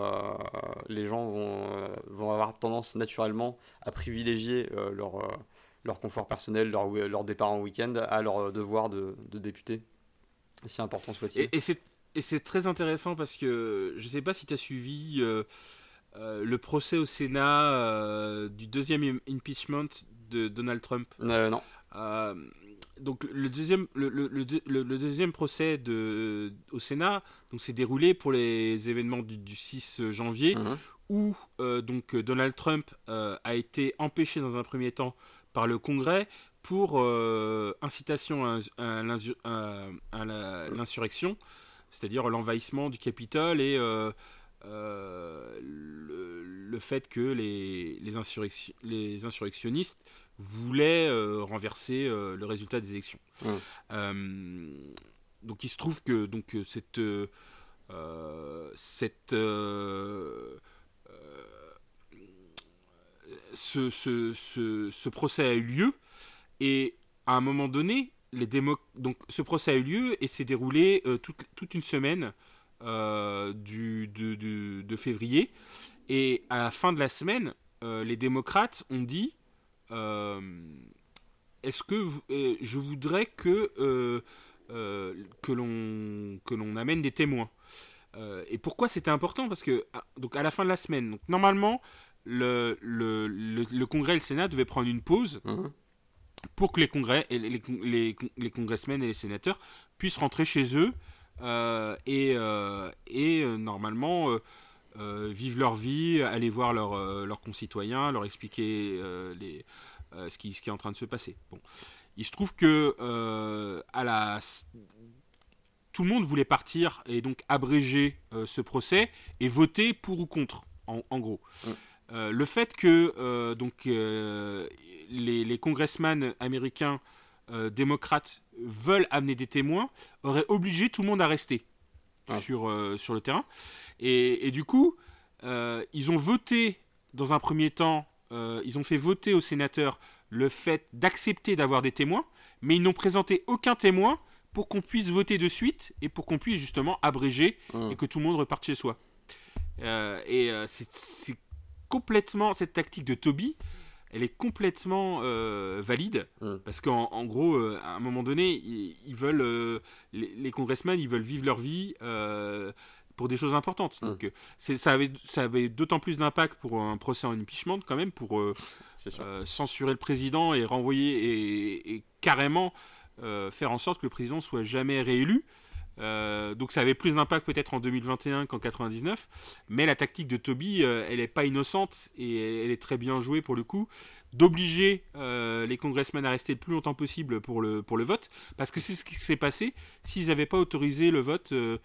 les gens vont, vont avoir tendance naturellement à privilégier leur, leur confort personnel, leur, leur départ en week-end à leur devoir de, de député, si important soit-il. C'est très intéressant parce que je ne sais pas si tu as suivi le procès au Sénat du deuxième impeachment de Donald Trump. Euh, non. Euh, donc le deuxième, le, le, le, deuxième procès de, au Sénat s'est déroulé pour les événements du, 6 janvier mhm. où euh, donc Donald Trump a été empêché dans un premier temps par le Congrès pour incitation à, à l'insurrection, c'est-à-dire l'envahissement du Capitole et le, le, fait que les, les, les insurrectionnistes voulaient euh, renverser euh, le résultat des élections. Euh, donc il se trouve que donc, cette, cette, ce, ce, ce, ce, procès a eu lieu et à un moment donné, les donc ce procès a eu lieu et s'est déroulé toute, toute, une semaine euh, du, de, de, février. Et à la fin de la semaine, euh, les démocrates ont dit euh, Est-ce que je voudrais que, que l'on amène des témoins Et pourquoi c'était important? Parce que ah, donc à la fin de la semaine, donc, normalement, le, le, le, Congrès et le Sénat devaient prendre une pause. Mmh. Pour que les, congrès, les, les, les, congressmen et les sénateurs puissent rentrer chez eux euh, et, euh, euh, normalement vivent leur vie, aller voir leurs concitoyens, leur expliquer ce, qui, est en train de se passer. Bon. Il se trouve que tout le monde voulait partir et donc abréger ce procès et voter pour ou contre, en, gros. Le fait que donc les, les congressmen américains démocrates veulent amener des témoins aurait obligé tout le monde à rester sur, euh, sur le terrain. Et, du coup, euh, ils ont voté dans un premier temps, euh, ils ont fait voter aux sénateurs le fait d'accepter d'avoir des témoins, mais ils n'ont présenté aucun témoin pour qu'on puisse voter de suite et pour qu'on puisse justement abréger et que tout le monde reparte chez soi. et c'est complètement cette tactique de Toby elle est complètement euh, valide mm. parce qu'en gros, euh, à un moment donné, ils, veulent euh, les, congressmen, ils veulent vivre leur vie pour des choses importantes. Mm. Donc, ça avait, ça avait d'autant plus d'impact pour un procès en impeachment quand même pour censurer le président et renvoyer et, et carrément faire en sorte que le président soit jamais réélu. Euh, donc ça avait plus d'impact peut-être en 2021 qu'en 99, mais la tactique de Toby, euh, elle n'est pas innocente et elle est très bien jouée pour le coup, d'obliger euh, les congressmen à rester le plus longtemps possible pour le, pour le vote, parce que c'est ce qui s'est passé s'ils n'avaient pas autorisé le vote de,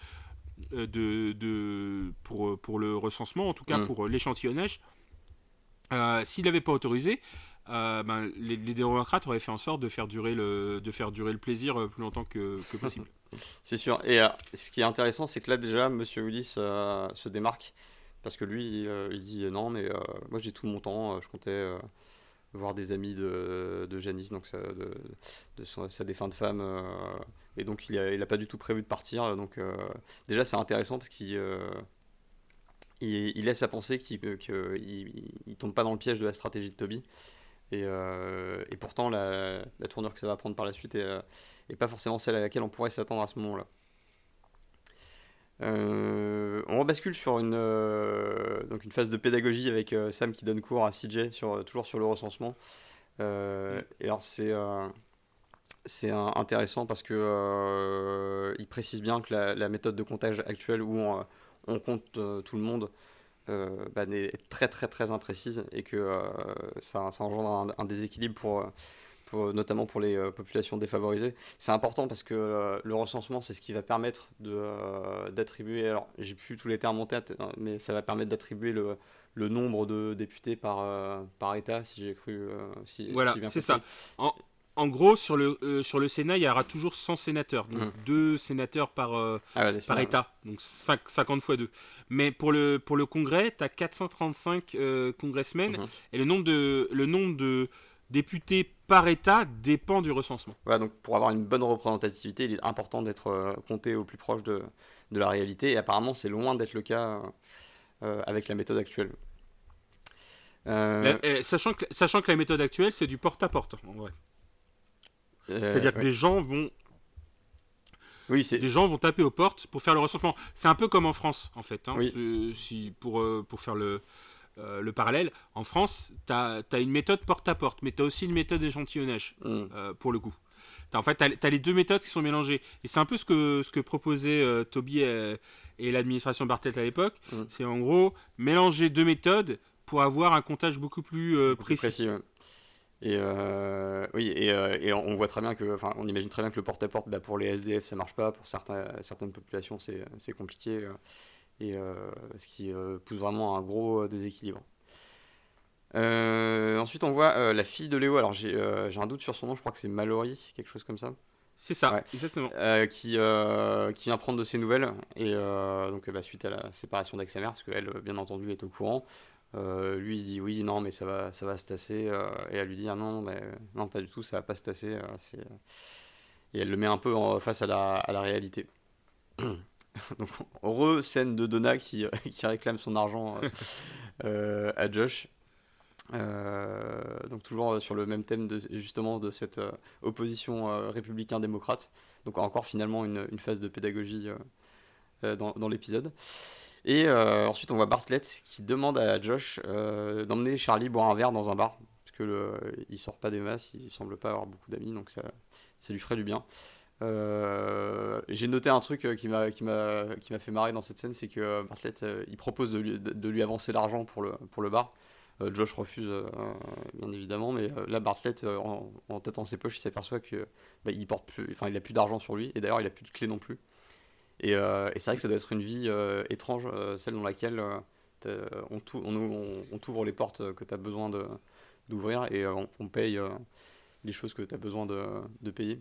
de, pour, pour le recensement, en tout cas mm. pour l'échantillonnage. s'ils n'avaient pas autorisé, ben, les, les, démocrates auraient fait en sorte de faire durer le, de faire durer le plaisir plus longtemps que, que possible. C'est sûr. Et euh, ce qui est intéressant, c'est que là, déjà, Monsieur Willis euh, se démarque. Parce que lui, il euh, dit non, mais moi j'ai tout mon temps, je comptais voir des amis de, de Janice, donc sa, de, de sa défunte femme. et donc il n'a il a pas du tout prévu de partir. Donc déjà c'est intéressant parce qu'il il, laisse à penser qu'il ne tombe pas dans le piège de la stratégie de Toby. Et, et pourtant la, la, tournure que ça va prendre par la suite est, est pas forcément celle à laquelle on pourrait s'attendre à ce moment-là. Euh, on rebascule sur une, euh, donc une phase de pédagogie avec euh, Sam qui donne cours à CJ, sur, toujours sur le recensement. et alors c'est c'est intéressant parce que il précise bien que la, méthode de comptage actuelle où on, compte tout le monde bah, est très très très imprécise et que ça, ça, engendre un déséquilibre pour notamment pour les euh, populations défavorisées. C'est important parce que euh, le recensement, c'est ce qui va permettre euh, d'attribuer, alors j'ai plus tous les termes en tête, hein, mais ça va permettre d'attribuer le, le, nombre de députés par, par État, si j'ai cru. Si, voilà, c'est ça. En, en, gros, sur le, sur le Sénat, il y aura toujours 100 sénateurs, donc mmh. deux sénateurs par, ah par État, donc 50 fois 2. Mais pour le, pour le Congrès, tu as 435 congressmen, mmh. et le nombre de, le nombre de députés par État dépend du recensement. Voilà, donc pour avoir une bonne représentativité, il est important d'être euh, compté au plus proche de, de, la réalité, et apparemment c'est loin d'être le cas euh, avec la méthode actuelle. Euh, eh, sachant, que, sachant que la méthode actuelle, c'est du porte-à-porte, en vrai. C'est-à-dire que des gens vont oui, des gens vont taper aux portes pour faire le recensement. C'est un peu comme en France, en fait. Hein, si, pour, pour faire le, euh, le parallèle, en France, tu as, une méthode porte-à-porte, mais tu as aussi une méthode d'échantillonnage, mm. euh, pour le coup. en fait, tu as, les deux méthodes qui sont mélangées. Et c'est un peu ce que, ce que proposait euh, Toby et, l'administration Bartlett à l'époque. Mm. C'est en gros mélanger deux méthodes pour avoir un comptage beaucoup plus précis. Et oui, et, on voit très bien que, enfin, on imagine très bien que le porte-à-porte, bah, pour les SDF, ça marche pas. Pour certains, certaines populations, c'est compliqué et euh, ce qui euh, pousse vraiment à un gros euh, déséquilibre. ensuite, on voit la fille de Léo. Alors, j'ai un doute sur son nom. Je crois que c'est Mallory, quelque chose comme ça. C'est ça, exactement. qui, qui vient prendre de ses nouvelles. Et donc, bah, suite à la séparation d'avec sa mère, parce qu'elle, bien entendu, est au courant. Lui, il dit oui, non, mais ça va, ça va se tasser. et elle lui dit ah non, mais, non, pas du tout, ça va pas se tasser. et elle le met un peu en, face à la, à la réalité. Donc, heureux scène de Donna qui, qui réclame son argent euh, euh, à Josh. Euh, donc toujours sur le même thème de, justement de cette opposition républicain-démocrate. Donc encore finalement une, une, phase de pédagogie dans, dans l'épisode. Et ensuite on voit Bartlett qui demande à Josh d'emmener Charlie boire un verre dans un bar. Parce que le, il sort pas des masses, il semble pas avoir beaucoup d'amis, donc ça, ça lui ferait du bien. Euh, j'ai noté un truc euh, qui m'a fait marrer dans cette scène, c'est que euh, Bartlett il propose de lui, de lui avancer l'argent pour le pour le bar. Josh refuse bien évidemment, mais là Bartlett en, en tâtant ses poches, il s'aperçoit que bah, il porte plus, enfin il a plus d'argent sur lui et d'ailleurs il a plus de clé non plus. Et, et c'est vrai que ça doit être une vie étrange, celle dans laquelle on, on, on, t'ouvre les portes que tu as besoin d'ouvrir et on, paye les choses que tu as besoin de, de payer.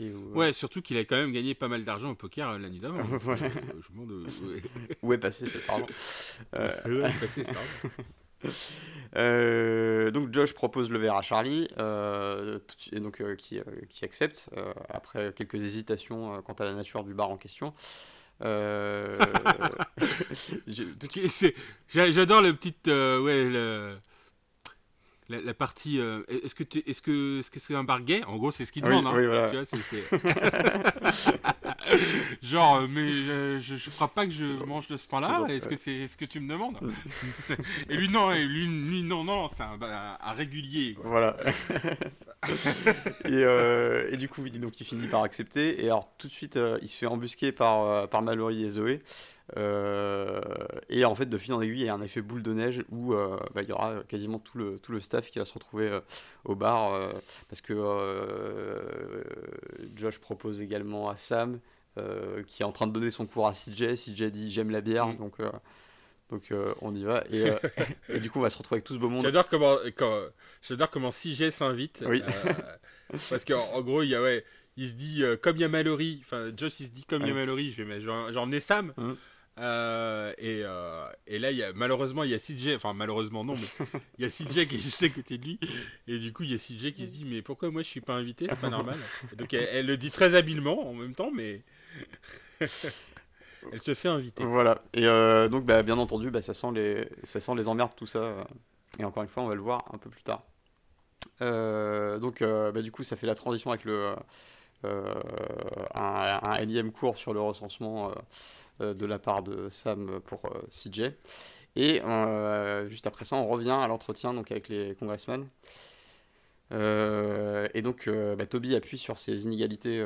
Euh, ouais, surtout qu'il a quand même gagné pas mal d'argent au poker euh, la nuit d'avant. Où est passé cet argent? Où est passé cet argent? donc Josh propose le verre à Charlie, et donc qui, qui, accepte après quelques hésitations quant à la nature du bar en question. J'adore le petit ouais le, la, partie euh, est-ce que est-ce que est-ce que c'est un bar gay? En gros c'est ce qu'il demande hein, tu vois, c'est, genre euh, mais je, je, crois pas que je mange de ce pain là est-ce que c'est ce que tu me demandes et lui non et lui, lui non non c'est un, un, régulier voilà. Et, euh, et, du coup donc il finit par accepter. Et alors tout de suite il se fait embusquer par par Mallory et Zoé. Euh, et en fait, de fil en aiguille, il y a un effet boule de neige où euh, bah, il y aura quasiment tout le, tout le staff qui va se retrouver euh, au bar parce que Josh propose également à Sam qui est en train de donner son cours à CJ. CJ dit j'aime la bière, mm. donc donc on y va et, et, du coup on va se retrouver avec tout ce beau monde. J'adore comment, j'adore comment CJ s'invite. Oui. parce qu'en gros il y a ouais, il se dit comme il y a Mallory, enfin Josh il se dit comme il y a Mallory, je vais, emmener Sam. Mm. Euh, et, euh, et, là, y a, malheureusement, il y a CJ, enfin malheureusement non, mais il y a CJ qui est juste à côté de lui. Et du coup, il y a CJ qui se dit Mais pourquoi moi je suis pas invité? C'est pas normal. donc elle, le dit très habilement en même temps, mais. elle se fait inviter. Voilà. Et euh, donc, bah, bien entendu, bah, ça, sent les, emmerdes, tout ça. Et encore une fois, on va le voir un peu plus tard. donc, bah, du coup, ça fait la transition avec le. un, un énième cours sur le recensement euh, de la part de Sam pour euh, CJ. Et euh, juste après ça, on revient à l'entretien avec les congressmen. Et donc, bah, Toby appuie sur ces inégalités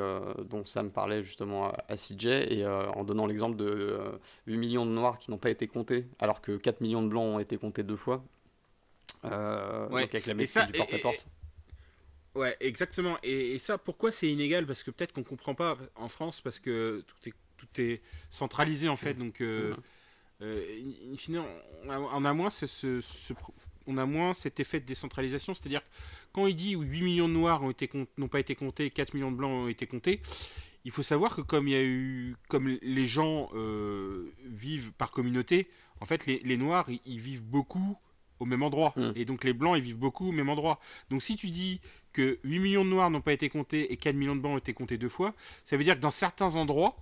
dont Sam parlait justement à, CJ, et en donnant l'exemple de 8 millions de noirs qui n'ont pas été comptés, alors que 4 millions de blancs ont été comptés deux fois. Donc avec la médecine du porte-à-porte. Ouais, exactement. Et, et ça, pourquoi c'est inégal? Parce que peut-être qu'on comprend pas en France, parce que tout est tout est centralisé en fait. Donc, euh, euh, on a moins ce, on a moins cet effet de décentralisation. C'est-à-dire quand il dit 8 millions de noirs n'ont pas été comptés, 4 millions de blancs ont été comptés, il faut savoir que comme il y a eu, comme les gens euh, vivent par communauté, en fait, les, noirs, ils, vivent beaucoup au même endroit. Mm. Et donc les blancs, ils vivent beaucoup au même endroit. Donc si tu dis que 8 millions de noirs n'ont pas été comptés et 4 millions de blancs ont été comptés deux fois, ça veut dire que dans certains endroits,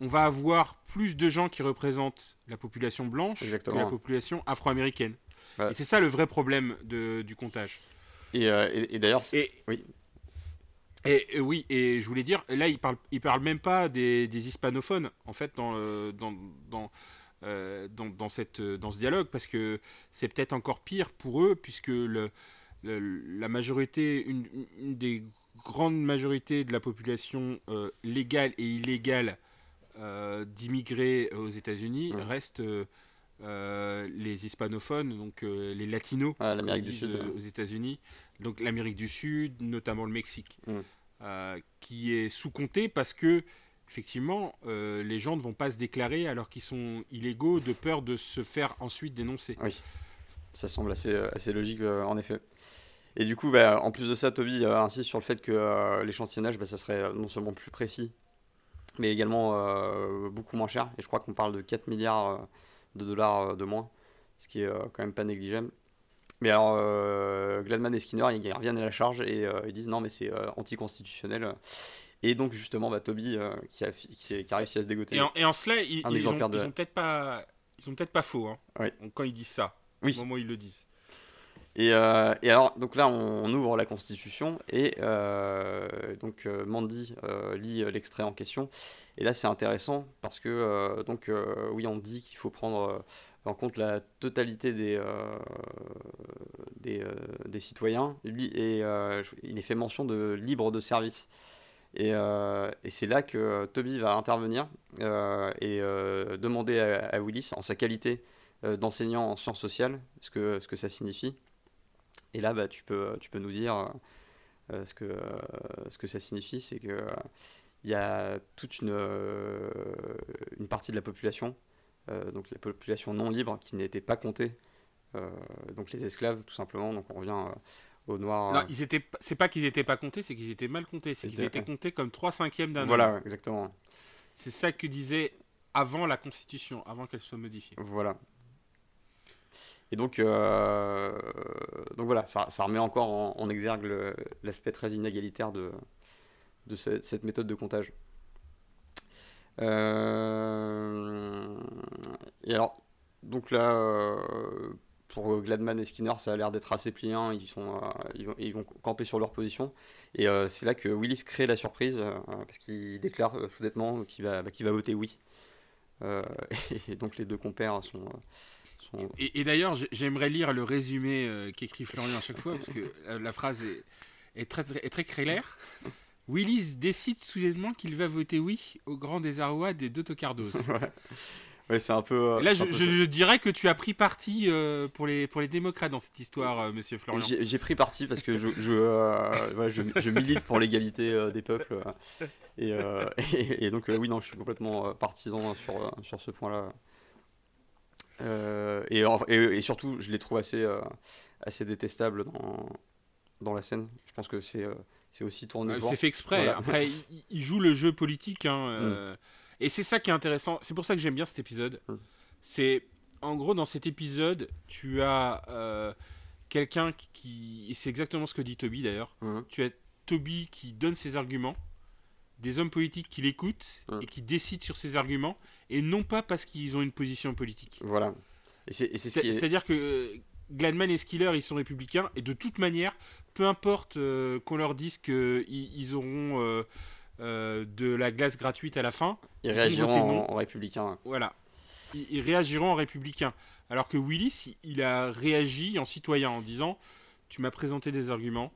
on va avoir plus de gens qui représentent la population blanche que la population afro-américaine. Et c'est ça le vrai problème de, du comptage. Et, euh, d'ailleurs, oui. Et, oui, et je voulais dire, là, il parle, il parle même pas des, hispanophones, en fait, dans, dans, dans, euh, dans, dans, cette, dans ce dialogue, parce que c'est peut-être encore pire pour eux, puisque le, la majorité, une, des grandes majorités de la population euh, légale et illégale euh, d'immigrés aux États-Unis restent euh, euh, les hispanophones, donc les latinos ah, du Sud, aux États-Unis, donc l'Amérique du Sud, notamment le Mexique, qui est sous-compté parce que effectivement, les gens ne vont pas se déclarer alors qu'ils sont illégaux de peur de se faire ensuite dénoncer. Oui, ça semble assez, assez logique en effet. Et du coup, bah, en plus de ça, Toby insiste sur le fait que l'échantillonnage, bah, ça serait non seulement plus précis, mais également euh, beaucoup moins cher. Et je crois qu'on parle de 4 milliards euh, de dollars euh, de moins, ce qui est quand même pas négligeable. Mais alors, Gladman et Skinner, ils reviennent à la charge et ils disent non, mais c'est anticonstitutionnel. Et donc, justement, bah, Toby, qui, a, qui, a, réussi à se dégoter. Et en, cela, ils, ils, ont, peut-être pas, ils ont peut-être pas faux hein, quand ils disent ça, oui. au moment où ils le disent. Et, et, alors, donc là, on, ouvre la Constitution et donc Mandy lit l'extrait en question. Et là, c'est intéressant parce que, donc, oui, on dit qu'il faut prendre en compte la totalité des, des, des, citoyens et il est fait mention de libre de service. Et, et c'est là que Toby va intervenir et demander à, à, Willis, en sa qualité d'enseignant en sciences sociales, ce que, ce que ça signifie. Et là, bah, tu, peux, tu peux nous dire euh, ce, que, euh, ce que ça signifie, c'est que euh, il y a toute une, une partie de la population, donc la population non libre, qui n'était pas comptée, donc les esclaves tout simplement. Donc on revient aux noirs. Non, ils étaient, c'est pas qu'ils étaient pas comptés, c'est qu'ils étaient mal comptés, c'est qu'ils étaient comptés comme 3 cinquièmes d'un Voilà, exactement. C'est ça que disait avant la Constitution, avant qu'elle soit modifiée. Voilà. Et donc, euh, donc voilà, ça, ça, remet encore en, exergue l'aspect très inégalitaire de, de cette, méthode de comptage. Euh, et alors, donc là, euh, pour Gladman et Skinner, ça a l'air d'être assez pliant, ils, sont, vont, ils, vont, camper sur leur position. Et c'est là que Willis crée la surprise, parce qu'il déclare soudainement qu'il va, va voter oui. et donc les deux compères sont et, d'ailleurs, j'aimerais lire le résumé euh, qu'écrit Florian à chaque fois, parce que la, phrase est, très, très claire. Willis décide soudainement qu'il va voter oui au grand désarroi des deux tocardos. ouais. c'est un peu. Euh, là, je, dirais que tu as pris parti euh, pour, les, pour les démocrates dans cette histoire, monsieur Florian. J'ai pris parti parce que je, je, milite pour l'égalité des peuples. Et, et, donc, oui, non, je suis complètement partisan sur, sur ce point-là. Euh, et, et, surtout, je les trouve assez, euh, assez détestables dans, dans la scène. Je pense que c'est euh, c'est aussi tourné. c'est fait exprès. Après, il, joue le jeu politique. Hein, mm. Et c'est ça qui est intéressant. C'est pour ça que j'aime bien cet épisode. Mm. C'est en gros dans cet épisode, tu as euh, quelqu'un qui et c'est exactement ce que dit Toby d'ailleurs. Mhm. Tu as Toby qui donne ses arguments, des hommes politiques qui l'écoutent Mm. et qui décident sur ses arguments, et non pas parce qu'ils ont une position politique. Voilà. Est- C'est-à-dire que euh, Gladman et Skiller, ils sont républicains, et de toute manière, peu importe euh, qu'on leur dise qu'ils ils auront euh, euh, de la glace gratuite à la fin, ils réagiront en, républicain. voilà, ils, ils réagiront en républicain. Alors que Willis, il, a réagi en citoyen en disant Tu m'as présenté des arguments,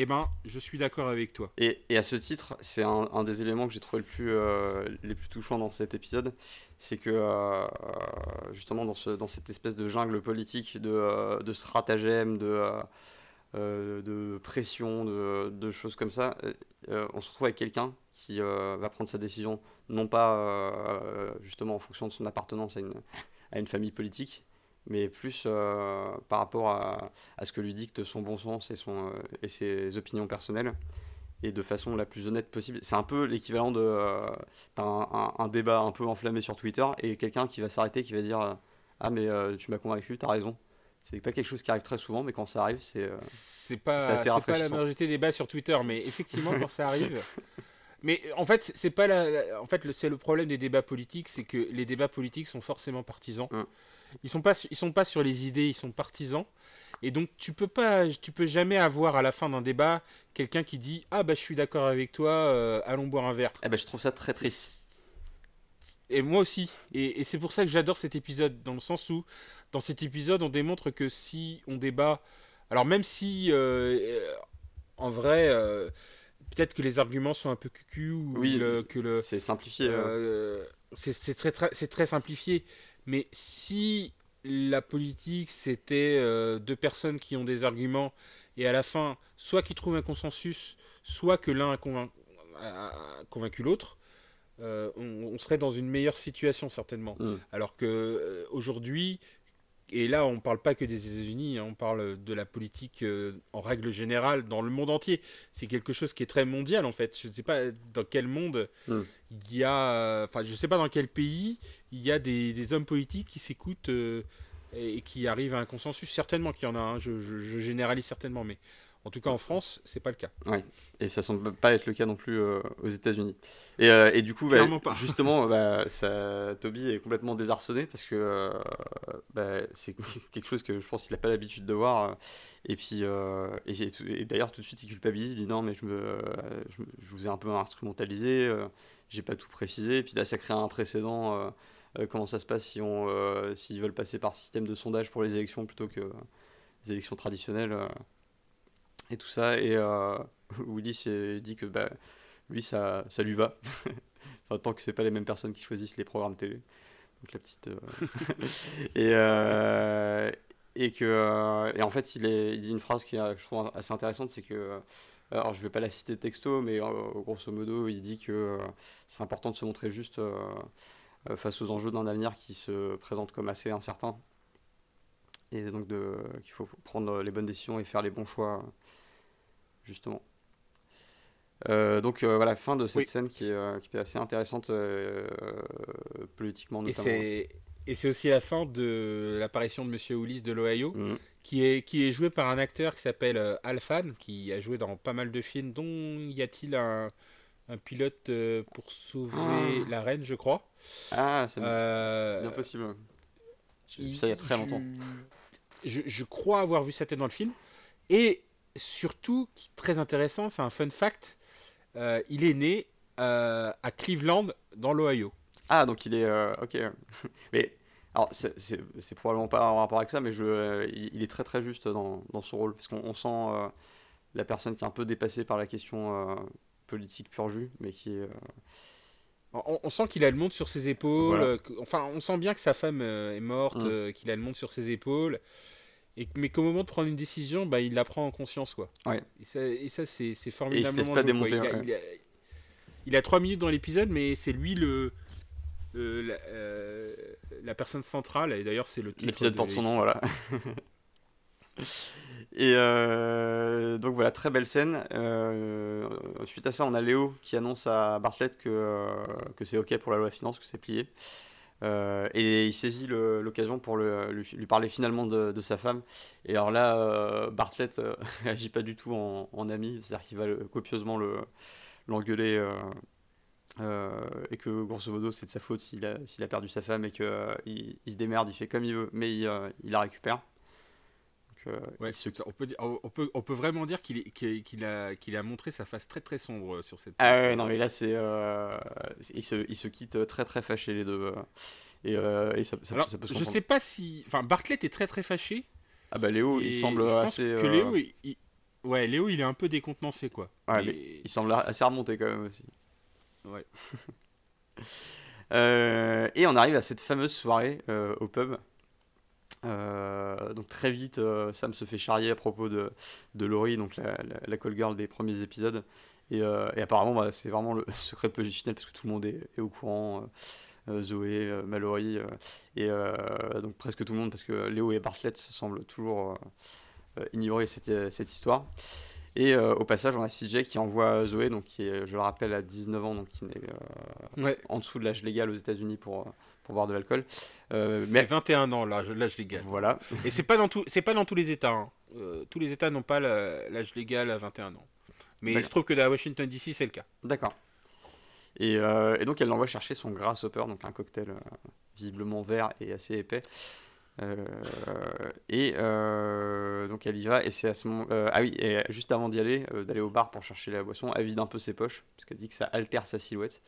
eh ben, je suis d'accord avec toi. Et, et à ce titre, c'est un, un des éléments que j'ai trouvé le plus, euh, les plus touchants dans cet épisode, c'est que euh, justement dans, ce, dans cette espèce de jungle politique, de, euh, de stratagème, de, de pression, de, choses comme ça, euh, euh, on se retrouve avec quelqu'un qui euh, va prendre sa décision non pas euh, justement en fonction de son appartenance à une, famille politique, mais plus euh, par rapport à, ce que lui dicte son bon sens et, euh, ses opinions personnelles, et de façon la plus honnête possible. C'est un peu l'équivalent de euh, un, débat un peu enflammé sur Twitter, et quelqu'un qui va s'arrêter, qui va dire euh, Ah mais euh, tu m'as convaincu, t'as raison. C'est pas quelque chose qui arrive très souvent, mais quand ça arrive, c'est... euh, C'est pas, pas la majorité des débats sur Twitter, mais effectivement, quand ça arrive. Mais en fait, c'est- pas la, la- en fait, le- c'est le problème des débats politiques, c'est que les débats politiques sont forcément partisans. Mm. Ils sont pas, ils sont pas sur les idées, ils sont partisans. Et donc, tu peux pas, tu peux jamais avoir à la fin d'un débat quelqu'un qui dit ah bah je suis d'accord avec toi, euh, allons boire un verre. eh ben, je trouve ça très triste. Et moi aussi. Et, et c'est pour ça que j'adore cet épisode, dans le sens où, dans cet épisode, on démontre que si on débat. Alors, même si, euh, euh, en vrai, euh, peut-être que les arguments sont un peu cucu, ou Oui, le- que le. C'est simplifié. euh. c'est très, très, c'est très simplifié. Mais si la politique, c'était deux personnes qui ont des arguments, et à la fin, soit qui trouvent un consensus, soit que l'un a, convain- a- a convaincu l'autre, on, on serait dans une meilleure situation certainement. Mm. Alors que euh, aujourd'hui, et là on parle pas que des États-Unis, hein, on parle de la politique euh, en règle générale dans le monde entier. C'est quelque chose qui est très mondial en fait. Je ne sais pas dans quel monde Mm. il y a, euh, enfin je sais pas dans quel pays il y a des, des hommes politiques qui s'écoutent euh, et, qui arrivent à un consensus. Certainement qu'il y en a, un, je, je- je généralise certainement, mais en tout cas en France c'est pas le cas. Et ça semble pas être le cas non plus euh, aux États-Unis. Et, euh, et du coup, bah, justement, bah, ça, Toby est complètement désarçonné parce que euh, bah, c'est quelque chose que je pense qu'il n'a pas l'habitude de voir. Et puis, et, d'ailleurs, tout de suite, il culpabilise. Il dit non, mais je, me, je, vous ai un peu instrumentalisé, j'ai pas tout précisé. Et puis là, ça crée un précédent. comment ça se passe si on, s'ils veulent passer par système de sondage pour les élections plutôt que les élections traditionnelles et tout ça. Et euh, Willis dit que bah, lui, ça, ça lui va. enfin, tant que c'est pas les mêmes personnes qui choisissent les programmes télé. Donc la petite. euh, et, euh, et que. et en fait, il, dit une phrase qui est, je trouve assez intéressante c'est que. Alors, je vais pas la citer texto, mais grosso modo, il dit que c'est important de se montrer juste face aux enjeux d'un avenir qui se présente comme assez incertain. Et donc, qu'il faut prendre les bonnes décisions et faire les bons choix, justement. Euh, donc euh, voilà, fin de cette Oui. scène qui, euh, qui était assez intéressante euh, politiquement notamment. et c'est aussi la fin de l'apparition de Monsieur Willis de l'Ohio. Mhm. qui est, qui est joué par un acteur qui s'appelle euh, Al Fan, qui a joué dans pas mal de films, dont y a-t-il un, un pilote pour sauver Ah. la reine, je crois. Ah, c'est bien possible. J'ai vu ça il y a très longtemps. Je, je crois avoir vu sa tête dans le film. Et surtout, très intéressant, c'est un fun fact, euh, il est né euh, à Cleveland, dans l'Ohio. Ah, donc il est. euh, ok. mais. Alors, c'est- probablement pas en rapport avec ça, mais je, il, est très très juste dans, dans son rôle. Parce qu'on on sent la personne qui est un peu dépassée par la question politique pur jus, mais qui est. On, on sent qu'il a le monde sur ses épaules. Voilà. enfin, on sent bien que sa femme est morte, Mm. euh, qu'il a le monde sur ses épaules. Et, mais qu'au moment de prendre une décision, bah, il la prend en conscience. Quoi. Ouais. Et ça, et ça c'est, c'est Et il se laisse pas démonter, Il a, il, a, il a trois minutes dans l'épisode, mais c'est lui le, le- la, euh, la personne centrale. Et d'ailleurs, c'est le titre. L'épisode de porte son nom, voilà. Et euh, donc voilà, très belle scène. Euh, suite à ça, on a Léo qui annonce à Bartlett que, euh, que c'est OK pour la loi finance, que c'est plié. Et il saisit l'occasion pour le, lui, parler finalement de, sa femme. Et alors là, Bartlett agit pas du tout en, ami, c'est-à-dire qu'il va copieusement l'engueuler. et que grosso modo c'est de sa faute s'il a, perdu sa femme et qu'il il se démerde, il fait comme il veut, mais il la récupère. Euh, on, peut, on, peut, on peut vraiment dire qu'il a, montré sa face très très sombre sur cette. Ah ouais, non, mais là, c'est. Euh, il, se, quittent très très fâchés les deux. Et, euh, et ça, ça, peut se Je sais pas si. Enfin, Bartlett est très très fâché. Ah bah Léo, il semble assez. que Léo, il, ouais, Léo, il est un peu décontenancé quoi. Ouais, mais il semble assez remonté quand même aussi. Ouais. et on arrive à cette fameuse soirée au pub euh, donc très vite, euh, Sam se fait charrier à propos de, de Laurie, donc la, la, call girl des premiers épisodes. Et, euh, et apparemment, bah, c'est vraiment le secret de Polichinelle parce que tout le monde est, est au courant. Zoé, Mallory, et donc presque tout le monde parce que Léo et Bartlett semblent toujours ignorer cette, cette histoire. Et au passage, on a CJ qui envoie Zoé, donc qui est, je le rappelle, à 19 ans, donc qui est en dessous de l'âge légal aux États-Unis pour, pour boire de l'alcool. Euh, mais 21 ans l'âge légal. Voilà. Et c'est pas dans tout, c'est pas dans tous les États. Hein. Euh, tous les États n'ont pas l'âge légal à 21 ans. Mais il se trouve que à Washington DC c'est le cas. D'accord. Et, euh, et, donc elle l'envoie chercher son grasshopper, donc un cocktail visiblement vert et assez épais. et donc elle y va et c'est à ce moment ah oui et juste avant d'y aller d'aller au bar pour chercher la boisson elle vide un peu ses poches parce qu'elle dit que ça altère sa silhouette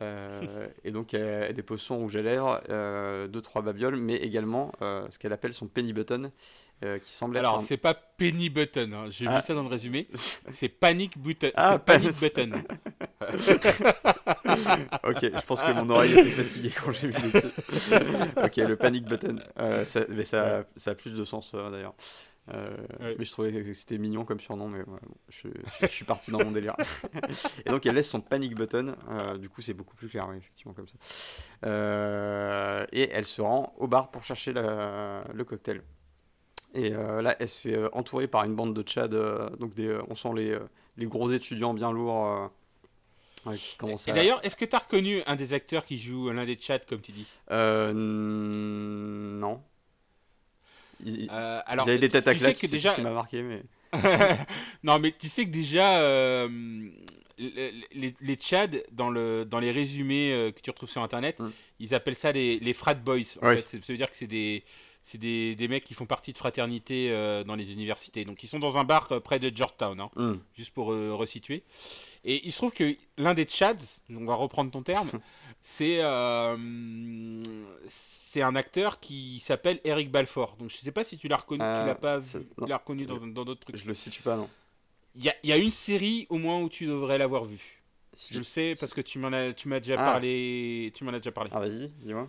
euh, et donc, elle, dépose son rouge à lèvres, euh, deux, trois babioles, mais également euh, ce qu'elle appelle son penny button, qui semble Alors, c'est pas penny button, hein. j'ai vu ah. ça dans le résumé, c'est panic button. Ah, panic button. ok, je pense que mon oreille était fatiguée quand j'ai vu le. ok, le panic button. ça, mais ça, ça, a plus de sens d'ailleurs. Euh, mais je trouvais que c'était mignon comme surnom, mais je, suis parti dans mon délire. et donc elle laisse son panic button, euh, du coup c'est beaucoup plus clair, effectivement, comme ça. Euh, et elle se rend au bar pour chercher le cocktail. Et là, elle se fait entourer par une bande de Tchad, donc des, on sent les, les, gros étudiants bien lourds. et d'ailleurs, est-ce que tu as reconnu un des acteurs qui joue l'un des Tchad, comme tu dis? Non. Ils, euh, alors, des têtes à claque, déjà... qui m'a marqué, mais... non, mais tu sais que déjà, euh, les, les Tchad, dans, le, dans les résumés euh, que tu retrouves sur Internet, mm. ils appellent ça les, les frat boys. En fait. Ça veut dire que c'est des, c'est des, des, mecs qui font partie de fraternité dans les universités. Donc ils sont dans un bar près de Georgetown, hein, mm. juste pour resituer. Et il se trouve que l'un des Tchads, on va reprendre ton terme, c'est euh, c'est un acteur qui s'appelle Eric Balfour. Donc je sais pas si tu l'as reconnu, tu l'as pas vu, tu l'as reconnu dans d'autres trucs. Je le situe pas non. Il y a, y a, une série au moins où tu devrais l'avoir vu. je le sais parce que tu m'en as tu m'as déjà ah. parlé, tu m'en as déjà parlé. Ah vas-y, dis-moi.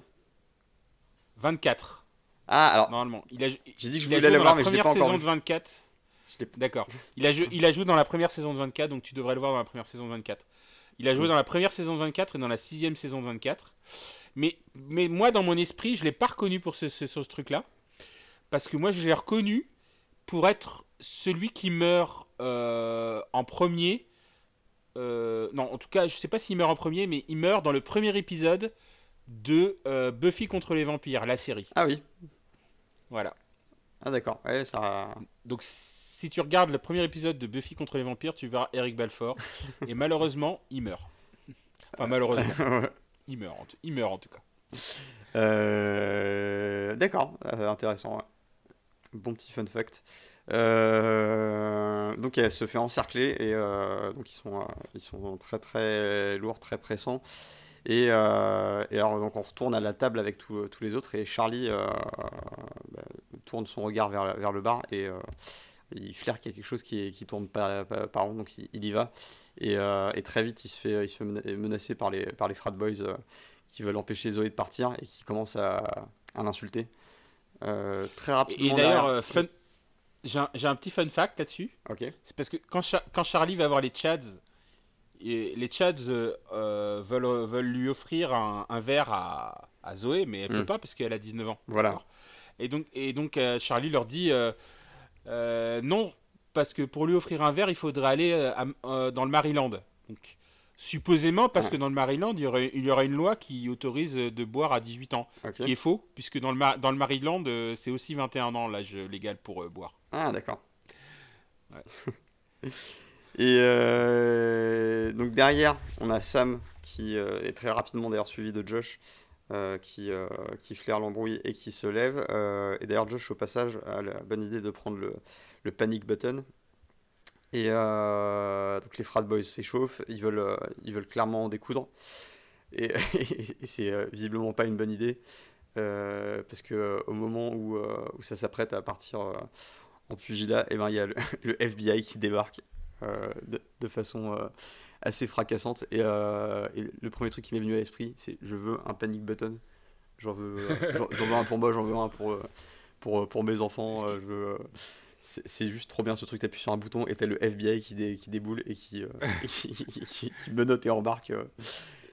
24. Ah alors normalement, il a J'ai dit que je voulais l'avoir mais je l'ai pas saison de 24. D'accord. Il a, il a joué dans la première saison de 24, donc tu devrais le voir dans la première saison de 24. Il a joué dans la première saison de 24 et dans la sixième saison de 24. Mais, mais moi, dans mon esprit, je ne l'ai pas reconnu pour ce, ce, truc-là. Parce que moi, je l'ai reconnu pour être celui qui meurt euh, en premier. Euh, non, en tout cas, je ne sais pas s'il meurt en premier, mais il meurt dans le premier épisode de euh, Buffy contre les vampires, la série. Ah oui. Voilà. Ah d'accord. Ouais, ça. Donc si tu regardes le premier épisode de Buffy contre les vampires, tu verras Eric Balfour. et malheureusement, il meurt. Enfin, malheureusement. il, meurt, en il meurt en tout cas. Euh, d'accord, euh, intéressant. Bon petit fun fact. Euh, donc elle se fait encercler et donc ils sont, ils sont très très lourds, très pressants. Et, et, alors donc on retourne à la table avec tous les autres et Charlie bah, tourne son regard vers, vers le bar et il flaire qu'il y a quelque chose qui, qui tourne par, par, rond, donc il, y va. Et, euh, et, très vite, il se fait, il se fait menacer par les, par les frat boys euh, qui veulent empêcher Zoé de partir et qui commencent à, à l'insulter. Euh, très rapidement. Et d'ailleurs, j'ai un, un, petit fun fact là-dessus. C'est parce que quand, quand, Charlie va voir les Chads, les Chads veulent, veulent lui offrir un, un verre à, à, Zoé, mais elle ne peut hmm. pas parce qu'elle a 19 ans. Voilà. Et donc, et donc Charlie leur dit non, parce que pour lui offrir un verre, il faudrait aller dans le Maryland. Donc, supposément, parce que dans le Maryland, il y, aurait, il y aura une loi qui autorise de boire à 18 ans. Ce qui est faux, puisque dans le, dans le Maryland, c'est aussi 21 ans l'âge légal pour boire. Ah, d'accord. Et euh, donc derrière, on a Sam qui euh, est très rapidement d'ailleurs suivi de Josh. Euh, qui, qui flaire l'embrouille et qui se lève. et d'ailleurs, Josh, au passage, a la bonne idée de prendre le, le panic button. Et donc les frat boys s'échauffent, ils veulent, ils veulent clairement en découdre. Et, c'est visiblement pas une bonne idée. parce que au moment où, où ça s'apprête à partir en pugilat, eh ben, il y a le, FBI qui débarque euh, de, façon euh, assez fracassante. Euh, et, le premier truc qui m'est venu à l'esprit, c'est je veux un panic button. J'en veux, j'en veux un pour moi, j'en veux un pour, pour, pour mes enfants. je veux, c'est juste trop bien ce truc, t'appuies sur un bouton et t'as le FBI qui, qui déboule et qui, qui, qui, menotte et embarque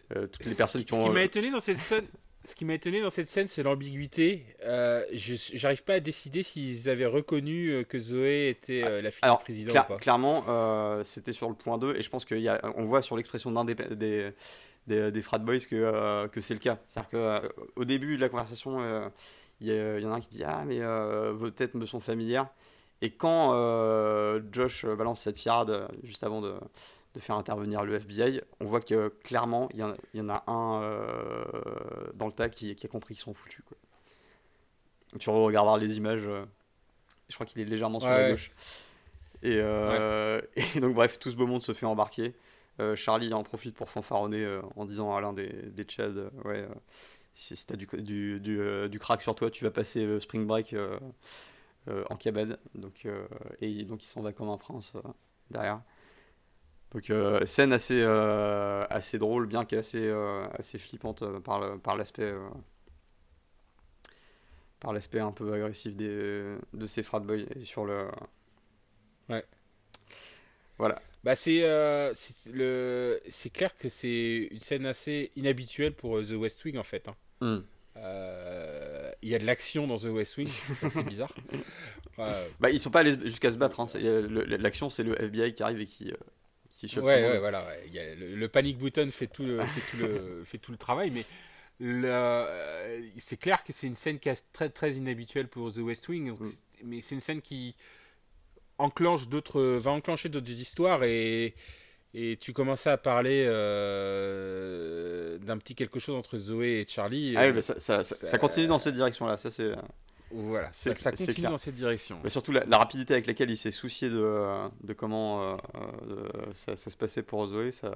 toutes les personnes qui ont... Ce qui m'a étonné dans cette scène, ce qui m'a étonné dans cette scène, c'est l'ambiguïté. Euh, J'arrive pas à décider s'ils avaient reconnu euh, que Zoé était euh, la fille du président ou pas. Clairement, euh, c'était sur le point 2, et je pense qu'on voit sur l'expression d'un des, des, des, frat boys que, que c'est le cas. C'est-à-dire qu'au début de la conversation, il y, y, en a un qui dit Ah, mais vos têtes me sont familières. Et quand Josh balance cette tirade juste avant de de faire intervenir le FBI, on voit que clairement, il y, en a un euh, le tas qui, a compris qu'ils sont foutus. Quoi. Tu regarderas les images, euh, je crois qu'il est légèrement sur la gauche. Euh, et, donc, bref, tout ce beau monde se fait embarquer. Charlie en profite pour fanfaronner en disant à l'un des, des Tchad Ouais, si, si tu as du, du, du, crack sur toi, tu vas passer le spring break en cabane. Donc, et donc, il s'en va comme un prince derrière. Donc euh, scène assez, euh, assez drôle, bien qu'assez euh, assez flippante par, par l'aspect par l'aspect un peu agressif des, de ces frat boys sur le ouais voilà bah c'est le c'est clair que c'est une scène assez inhabituelle pour The West Wing en fait hein. hmm. il y a de l'action dans The West Wing c'est bizarre bah ils sont pas allés jusqu'à se battre hein. l'action c'est le FBI qui arrive et qui ouais, ouais, voilà. le, panic button fait tout le, fait tout le, fait tout le travail, mais euh, c'est clair que c'est une scène qui est très, très inhabituelle pour The West Wing, mm. mais c'est une scène qui enclenche d'autres, va enclencher d'autres histoires et, et tu commençais à parler euh, d'un petit quelque chose entre Zoé et Charlie. Ah oui, euh, ça, ça, ça, continue dans cette direction-là. Ça, c'est. Voilà, ça, ça continue dans cette direction. Mais surtout la, rapidité avec laquelle il s'est soucié de, de comment euh, euh, ça, ça, se passait pour Zoé, ça,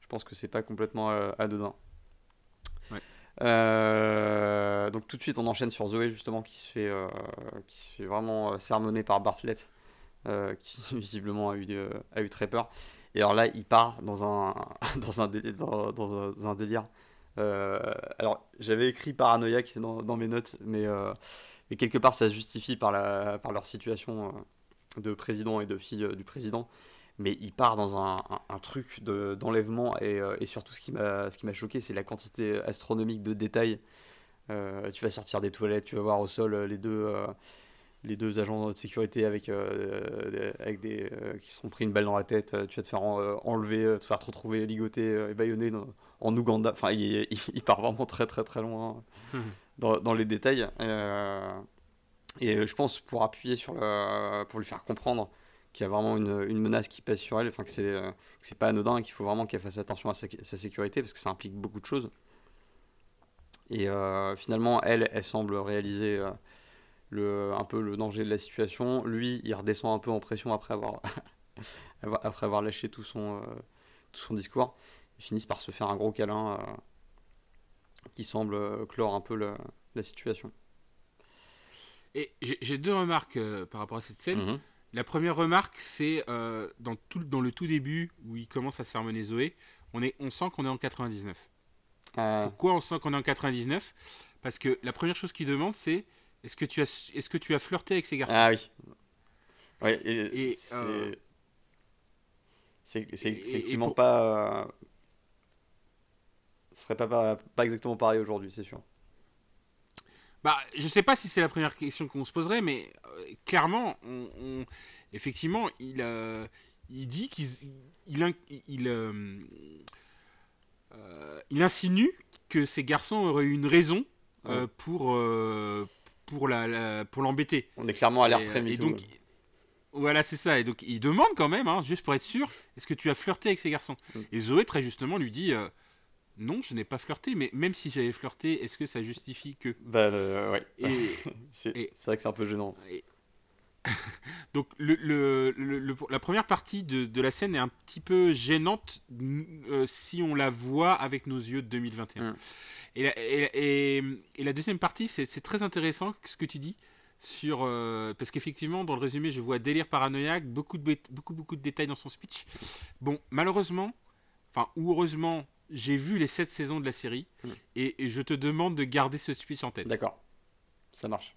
je pense que c'est pas complètement euh, anodin. donc tout de suite on enchaîne sur Zoé justement qui se fait, qui se fait vraiment sermonner par Bartlett, qui visiblement a eu, a eu très peur. Et alors là il part dans un, dans un, délire, dans, dans un délire euh, alors, j'avais écrit paranoïaque dans, dans mes notes, mais, euh, mais, quelque part, ça se justifie par, leur situation euh, de président et de fille du président. Mais il part dans un, truc d'enlèvement, et, surtout, ce qui m'a choqué, c'est la quantité astronomique de détails. tu vas sortir des toilettes, tu vas voir au sol les deux agents de sécurité avec, qui se sont pris une balle dans la tête, tu vas te faire enlever, te faire te retrouver ligoté et baïonné en Ouganda. Enfin, il, part vraiment très très très loin hmm. dans, les détails. Euh, et je pense pour appuyer sur le, pour lui faire comprendre qu'il y a vraiment une, menace qui pèse sur elle, enfin que c'est euh, c'est pas anodin, qu'il faut vraiment qu'elle fasse attention à sa, sécurité parce que ça implique beaucoup de choses. Et euh, finalement, elle, elle semble réaliser le, un peu le danger de la situation. Lui, il redescend un peu en pression après avoir, après avoir lâché tout son, tout son discours ils finissent par se faire un gros câlin euh, qui semble euh, clore un peu la, situation. Et j'ai deux remarques euh, par rapport à cette scène. Mhm. La première remarque, c'est dans, dans le tout début où il commence à sermonner Zoé, on, est, on sent qu'on est en 99. Pourquoi on sent qu'on est en 99 Parce que la première chose qu'il demande, c'est est-ce que, tu as, est-ce que tu as flirté avec ces garçons? Ah oui. Ouais, et, c'est effectivement pas ce serait pas, pas, exactement pareil aujourd'hui, c'est sûr. Bah, je sais pas si c'est la première question qu'on se poserait, mais euh, clairement, on, effectivement, il, euh, il dit qu'il il, il, euh, il, insinue que ces garçons auraient eu une raison pour, pour, la, pour l'embêter. On est clairement à l'air très Et donc, voilà, c'est ça. Et donc, il demande quand même, hein, juste pour être sûr, est-ce que tu as flirté avec ces garçons? Mm. Et Zoé, très justement, lui dit non, je n'ai pas flirté, mais même si j'avais flirté, est-ce que ça justifie que Bah ouais. c'est vrai que c'est un peu gênant. Donc le, la première partie de, la scène est un petit peu gênante euh, si on la voit avec nos yeux de 2021. Mm. Et, la, deuxième partie, c'est très intéressant ce que tu dis. Sur, euh, parce qu'effectivement, dans le résumé, je vois délire paranoïaque, beaucoup de, beaucoup, beaucoup de détails dans son speech. Bon, malheureusement, enfin, ou heureusement, j'ai vu les 7 saisons de la série mm. et, je te demande de garder ce speech en tête. D'accord, ça marche.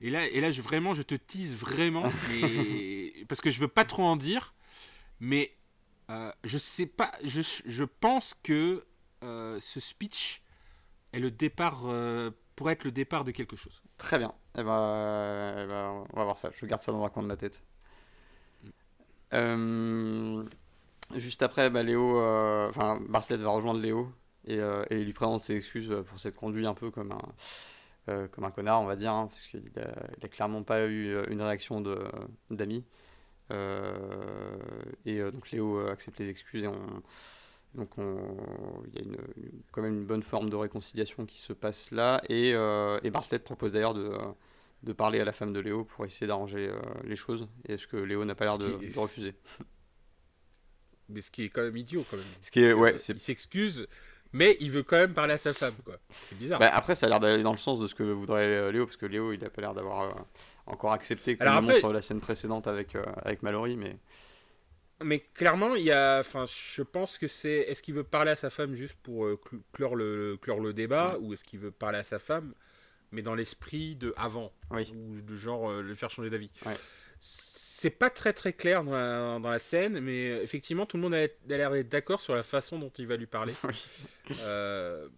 Et là, et là je, vraiment, je te tease vraiment, parce que je veux pas trop en dire, mais euh, je sais pas, je, je pense que euh, ce speech est le départ, euh, pourrait être le départ de quelque chose. Très bien, eh ben, eh ben, on va voir ça, je garde ça dans un coin de ma tête. Mm. Juste après, bah, Léo, euh, enfin Bartlett va rejoindre Léo et, euh, et, il lui présente ses excuses pour s'être conduit un peu comme un, euh, comme un connard, on va dire, hein, parce qu'il n'a clairement pas eu une réaction d'amis. et donc Léo accepte les excuses et on, donc il y a une, quand même une bonne forme de réconciliation qui se passe là. Et, et Bartlett propose d'ailleurs de, de, parler à la femme de Léo pour essayer d'arranger les choses. Et est-ce que Léo n'a pas l'air de, de, refuser mais ce qui est quand même idiot quand même. Ce qui est, ouais, il s'excuse, mais il veut quand même parler à sa femme, quoi. C'est bizarre. Bah, après, ça a l'air d'aller dans le sens de ce que voudrait Léo, parce que Léo, il a pas l'air d'avoir euh, encore accepté, comme Alors montre la scène précédente avec, euh, avec Mallory, mais. Mais clairement, il y a, enfin, je pense que c'est, est-ce qu'il veut parler à sa femme juste pour euh, clore le clore le débat, ou est-ce qu'il veut parler à sa femme, mais dans l'esprit de avant, oui. ou de genre le faire changer d'avis? Ouais c'est pas très très clair dans la, dans la, scène, mais effectivement, tout le monde a, l'air d'être d'accord sur la façon dont il va lui parler. Euh,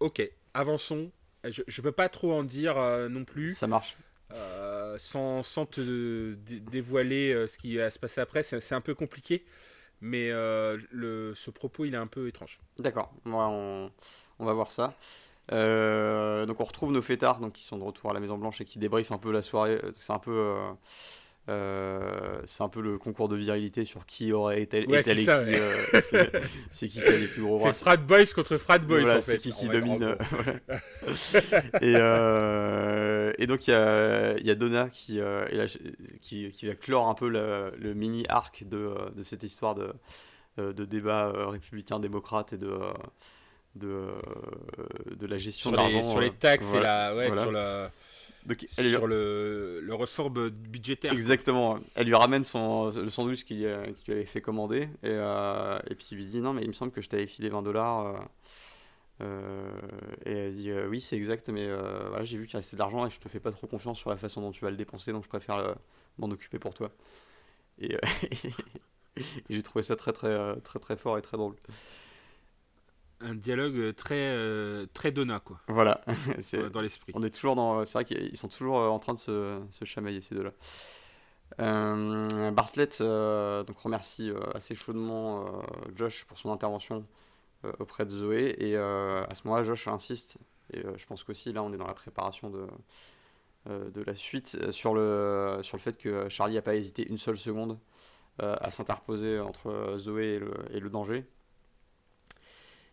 ok, avançons. Je, je peux pas trop en dire euh, non plus. Ça marche. Euh, sans, sans, te dévoiler ce qui va se passer après, c'est un peu compliqué. Mais le, ce propos, il est un peu étrange. D'accord, on, on, va voir ça. donc on retrouve nos fêtards donc, qui sont de retour à la Maison Blanche et qui débriefent un peu la soirée. C'est un peu euh, c'est un peu le concours de virilité sur qui aurait été ouais, c'est qui, euh, c'est qui qui a les plus gros bras. C'est frat boys contre frat boys voilà, en fait. C'est qui qui domine. Euh, et, euh, et, donc il y a, y a, Donna qui, la, qui, qui, va clore un peu le, le mini arc de, de, cette histoire de, de débat républicain-démocrate et de, de, de la gestion sur de l'argent. Sur les taxes et la, ouais, sur la sur le, le ressort budgétaire. Exactement. Elle lui ramène son, le sandwich qu'il lui avait fait commander. Et, euh, et puis il lui dit Non, mais il me semble que je t'avais filé 20 dollars. Euh, euh, et elle dit Oui, c'est exact, mais voilà, j'ai vu qu'il restait de l'argent et je te fais pas trop confiance sur la façon dont tu vas le dépenser, donc je préfère m'en occuper pour toi. Et, et j'ai trouvé ça très, très, très, très fort et très drôle un dialogue très euh, très Donna quoi. Voilà, c'est dans l'esprit. On est toujours dans, c'est vrai qu'ils sont toujours euh, en train de se, se chamailler ces deux-là. Euh, Bartlett donc remercie assez chaudement Josh pour son intervention auprès de Zoé et à ce moment-là Josh insiste et je pense qu'aussi là on est dans la préparation de de la suite sur le sur le fait que Charlie n'a pas hésité une seule seconde à s'interposer entre Zoé et le, et le danger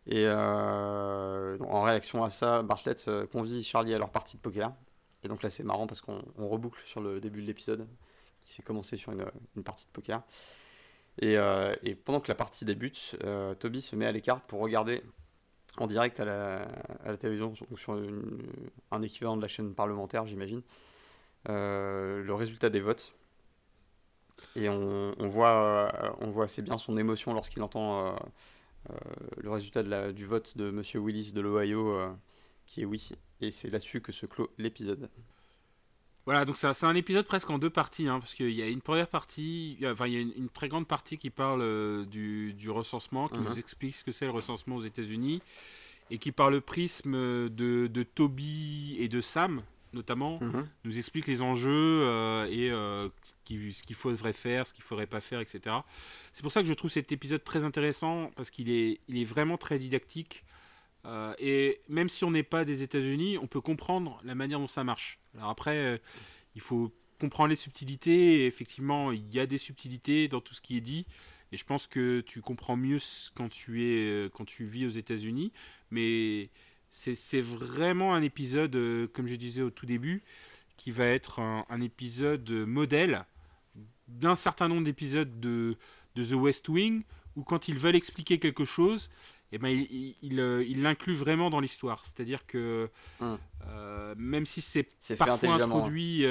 et euh, en réaction à ça, Bartlett euh, convie Charlie à leur partie de poker. Et donc là, c'est marrant parce qu'on reboucle sur le début de l'épisode qui s'est commencé sur une, partie de poker. Et, euh, et, pendant que la partie débute, Toby se met à l'écart pour regarder en direct à la, télévision, sur un équivalent de la chaîne parlementaire, j'imagine, le résultat des votes. Et on, voit, assez bien son émotion lorsqu'il entend le résultat de la, du vote de Monsieur Willis de l'Ohio, euh, qui est oui. Et c'est là-dessus que se clôt l'épisode. Voilà, donc c'est un épisode presque en deux parties, hein, parce qu'il y a une première partie, enfin il y a une, très grande partie qui parle euh, du, du, recensement, qui mhm. nous explique ce que c'est le recensement aux États-Unis, et qui, par le prisme de, de Toby et de Sam, notamment, Mhm. nous explique les enjeux euh, et euh, ce qui- ce qu'il faudrait faire, ce qu'il faudrait pas faire, etc. C'est pour ça que je trouve cet épisode très intéressant parce qu'il est, il est vraiment très didactique. Euh, et même si on n'est pas des États-Unis, on peut comprendre la manière dont ça marche. Alors après, il faut comprendre les subtilités. Et effectivement, il y a des subtilités dans tout ce qui est dit. Et je pense que tu comprends mieux quand tu, es, quand tu vis aux États-Unis. Mais c'est vraiment un épisode, euh, comme je disais au tout début, qui va être un, un épisode modèle d'un certain nombre d'épisodes de, de The West Wing, où quand ils veulent expliquer quelque chose, eh ben, il, euh, vraiment dans l'histoire. C'est-à-dire que Hum. euh, même si c'est parfois hein. introduit,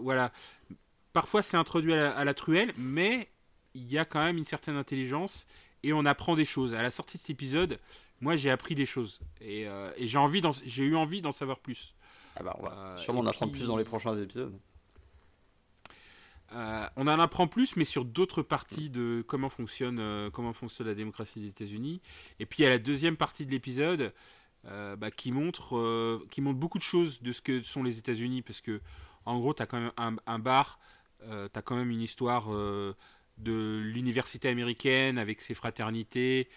voilà, parfois c'est introduit à la, à la truelle, mais il y a quand même une certaine intelligence et on apprend des choses. À la sortie de cet épisode, moi j'ai appris des choses et, euh, et j'ai envie, d'en- j'ai eu envie d'en savoir plus. Ah bah, on va Euh, sûrement en apprendre plus dans les prochains épisodes. Euh, on en apprend plus, mais sur d'autres parties de comment fonctionne, comment fonctionne la démocratie des États-Unis. Et puis il y a la deuxième partie de l'épisode bah, qui, montre, qui montre beaucoup de choses de ce que sont les États-Unis, parce que en gros, tu as quand même un, un bar, tu as quand même une histoire de l'université américaine avec ses fraternités,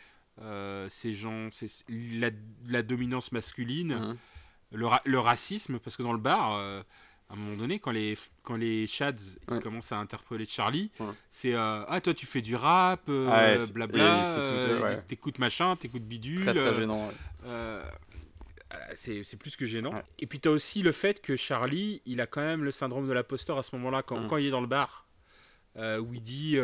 euh, ces gens, la, la dominance masculine Mhm. le, ra- le racisme, parce que dans le bar, euh, à un moment donné, quand les, quand les Chads ils commencent à interpeller Charlie, Ouais. c'est euh, Ah, toi, tu fais du rap, Ah ouais, blabla, t'écoutes machin, t'écoutes bidule. Très gênant. c'est plus que gênant. Et puis, tu as aussi le fait que Charlie, il a quand même le syndrome de l'imposteur à ce moment-là, quand, Mm. quand il est dans le bar, où il dit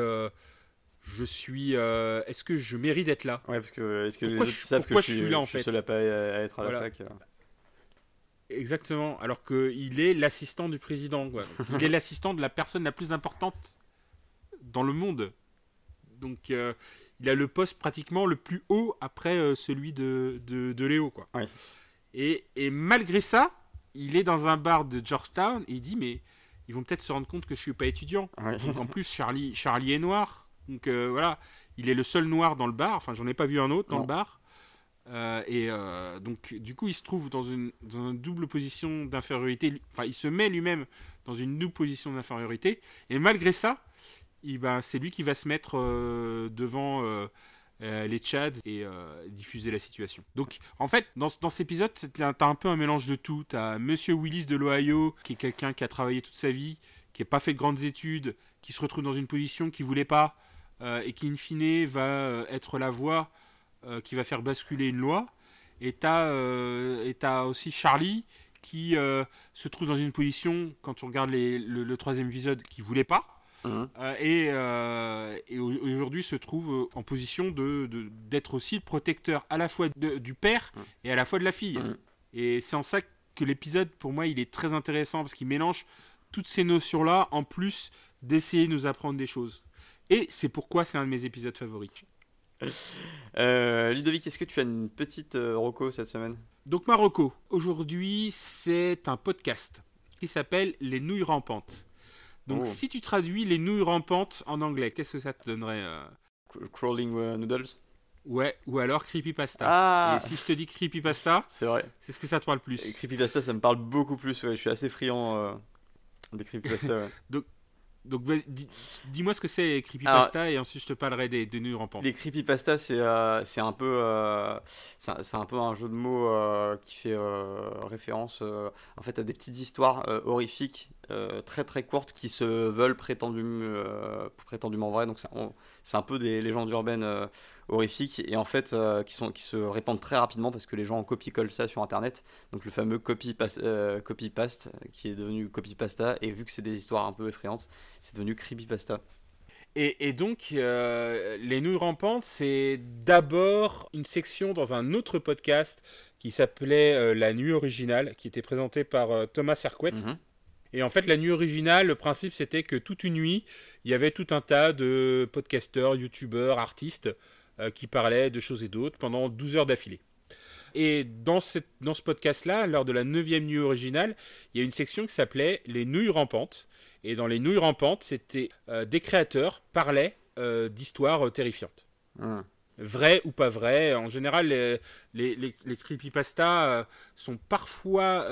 Je suis. euh, Est-ce que je mérite d'être là? Ouais, parce que est-ce que Pourquoi les je- autres savent que je je suis, là, en je suis fait? seul à pas à être à la Voilà. fac euh. Exactement, alors qu'il est l'assistant du président. Quoi. Il est l'assistant de la personne la plus importante dans le monde. Donc euh, il a le poste pratiquement le plus haut après euh, celui de, de, de Léo. Quoi. Oui. Et, et malgré ça, il est dans un bar de Georgetown et il dit mais ils vont peut-être se rendre compte que je suis pas étudiant. Ouais. Donc en plus Charlie, Charlie est noir. Donc euh, voilà, il est le seul noir dans le bar. Enfin j'en ai pas vu un autre dans Non. le bar. Euh, et euh, donc, du coup, il se trouve dans une, dans une double position d'infériorité. Enfin, il se met lui-même dans une double position d'infériorité. Et malgré ça, il, ben, c'est lui qui va se mettre devant les Chads et diffuser la situation. Donc, en fait, dans, ce- dans cet épisode, t'as un peu un mélange de tout. T'as Monsieur Willis de l'Ohio, qui est quelqu'un qui a travaillé toute sa vie, qui n'a pas fait de grandes études, qui se retrouve dans une position qu'il voulait pas, et qui, in fine, va euh, être la voix euh, qui va faire basculer une loi. Et t'as euh, t'as aussi Charlie qui euh, se trouve dans une position, quand on regarde les- le, le troisième épisode, qui voulait pas. Mhm. euh, et euh, et au- aujourd'hui se trouve euh, en position de de- d'être aussi le protecteur à la fois de- du père Mhm. et à la fois de la fille. Mhm. Et c'est en ça que l'épisode, pour moi, il est très intéressant parce qu'il mélange toutes ces notions-là en plus d'essayer de nous apprendre des choses. Et c'est pourquoi c'est un de mes épisodes favoris. Euh, Ludovic, est-ce que tu as une petite euh, roco cette semaine? Donc Marocco, aujourd'hui c'est un podcast qui s'appelle Les nouilles rampantes. Donc Oh. si tu traduis les nouilles rampantes en anglais, qu'est-ce que ça te donnerait euh? Cr- Crawling euh, Noodles? Ouais, ou alors creepypasta. Ah Et si je te dis creepypasta, C'est vrai. c'est ce que ça te parle Et plus. Creepypasta, ça me parle beaucoup plus. Ouais. Je suis assez friand euh, des creepypasta. ouais. Donc dis- dis-moi ce que c'est creepypasta et ensuite je te parlerai des, des nouilles rampantes. Les creepypasta, c'est euh, c'est un peu euh, c'est un, peu un jeu de mots euh, qui fait référence en fait à des petites histoires horrifiques très très courtes qui se veulent prétendument prétendument vraies. Donc c'est un peu des légendes urbaines horrifiques et en fait euh, qui sont qui se répandent très rapidement parce que les gens copie-collent ça sur internet. Donc le fameux copy paste copy paste qui est devenu copypasta et vu que c'est des histoires un peu effrayantes, c'est devenu creepypasta. Et, et donc, euh, les nouilles rampantes, c'est d'abord une section dans un autre podcast qui s'appelait euh, La Nuit Originale, qui était présenté par euh, Thomas Serquet. Mhm. Et en fait, La Nuit Originale, le principe, c'était que toute une nuit, il y avait tout un tas de podcasteurs, youtubeurs, artistes euh, qui parlaient de choses et d'autres pendant 12 heures d'affilée. Et dans, cette- dans ce podcast-là, lors de la 9e nuit originale, il y a une section qui s'appelait Les Nouilles Rampantes. Et dans Les Nouilles Rampantes, c'était euh, des créateurs parlaient euh, d'histoires terrifiantes. Mhm. vrai ou pas vrai. En général, les, les, les, creepypastas sont parfois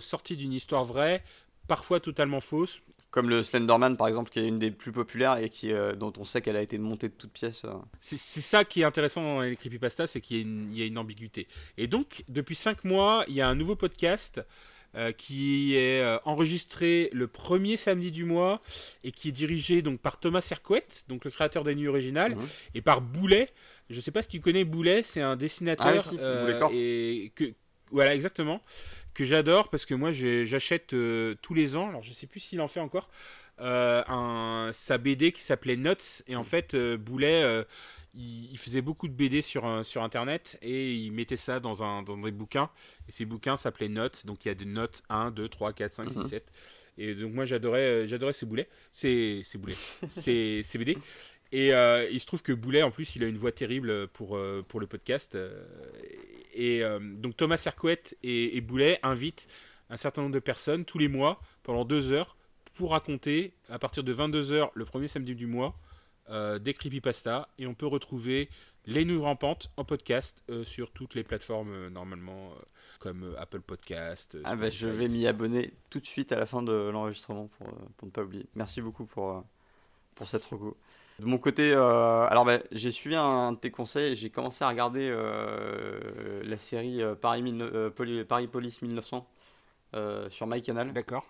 sortis d'une histoire vraie, parfois totalement fausse. Comme le Slenderman, par exemple, qui est une des plus populaires et qui, dont on sait qu'elle a été montée de toutes pièces. C'est ça qui est intéressant dans les creepypastas, c'est qu'il y, y, a une ambiguïté. Et donc, depuis 5 mois, il y a un nouveau podcast euh, qui est euh, enregistré le premier samedi du mois et qui est dirigé donc par Thomas Serquet, donc le créateur des Nuits originales, mhm. et par Boulet. Je ne sais pas si tu connais Boulet, c'est un dessinateur ah, euh, et que voilà exactement que j'adore parce que moi j'achète tous les ans. Alors je sais plus s'il en fait encore. un, sa BD qui s'appelait Notes et en fait Boulet il, faisait beaucoup de BD sur, euh, sur Internet et il mettait ça dans, un, dans des bouquins. Et ces bouquins s'appelaient Notes. Donc il y a des notes 1, 2, 3, 4, 5, 6, 7. Et donc moi j'adorais, euh, j'adorais ces boulets. Ces, ces boulets. ces, ces BD. Et euh, il se trouve que Boulet, en plus, il a une voix terrible pour, pour le podcast. et donc Thomas Sercouet et, et, Boulet invitent un certain nombre de personnes tous les mois pendant deux heures pour raconter, à partir de 22 heures le premier samedi du mois, euh, des creepypasta et on peut retrouver les nouilles rampantes en podcast euh, sur toutes les plateformes euh, normalement comme Apple Podcast. ah bah, je vais m'y abonner tout de suite à la fin de l'enregistrement pour, pour, ne pas oublier. Merci beaucoup pour, pour cette reco. De mon côté, alors bah, j'ai suivi un de tes conseils, j'ai commencé à regarder la série Paris, Paris Police 1900 sur MyCanal. D'accord.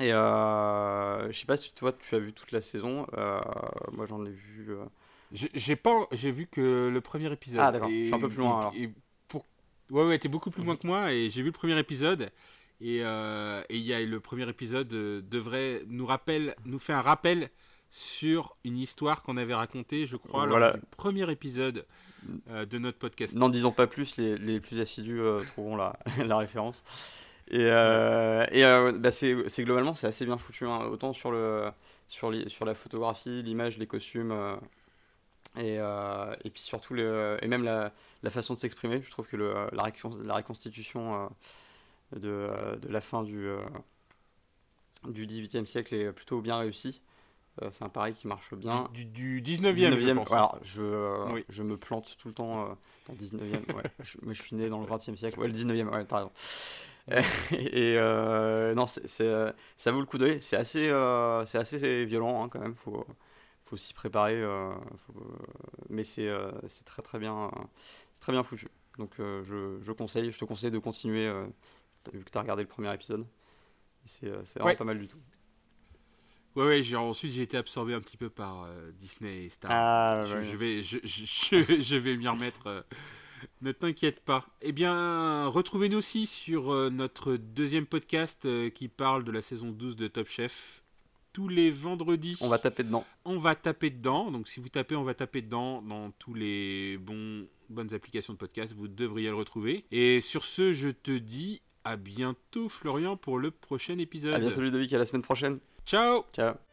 Et euh, je sais pas si toi tu as vu toute la saison. Euh, moi j'en ai vu. Euh, j'ai pas, j'ai vu que le premier épisode. Ah d'accord. Je suis un peu plus loin. alors. pour... Ouais ouais, t'es beaucoup plus loin que moi et j'ai vu le premier épisode. Et il y a le premier épisode devrait nous rappelle, nous fait un rappel sur une histoire qu'on avait racontée, je crois, lors du premier épisode de notre podcast. N'en disons pas plus, les, les plus assidus trouveront la, la référence. Et, euh, et euh, bah c'est globalement, c'est assez bien foutu, hein. autant sur, le, sur, sur la photographie, l'image, les costumes, euh, et, et puis surtout, le, et même la, la façon de s'exprimer. Je trouve que le, la, la reconstitution de, de, la fin du, du 18e siècle est plutôt bien réussie. C'est un pari qui marche bien. Du, du 19e, je pense. Alors, je, je me plante tout le temps dans le 19e. Ouais. je, mais je suis né dans le 20e siècle. Ouais, le 19e, ouais, t'as raison. et euh, non, euh, ça vaut le coup d'œil. C'est assez, euh, c'est assez violent hein, quand même. Faut, faut s'y préparer. mais c'est, c'est très très bien, très bien foutu. Donc je, je, conseille, je te conseille de continuer vu que tu as regardé le premier épisode. C'est, c'est vraiment pas mal du tout. Ouais, ouais, j'ai, ensuite j'ai été absorbé un petit peu par Disney et Star. Ah, je, je, vais, je, je, je, vais m'y remettre ne t'inquiète pas. Eh bien, retrouvez-nous aussi sur euh, notre deuxième podcast euh, qui parle de la saison 12 de Top Chef. Tous les vendredis. On va taper dedans. On va taper dedans. Donc, si vous tapez, on va taper dedans dans tous les bons, bonnes applications de podcast. Vous devriez le retrouver. Et sur ce, je te dis à bientôt, Florian, pour le prochain épisode. À bientôt, Ludovic. À la semaine prochaine. Ciao. Ciao.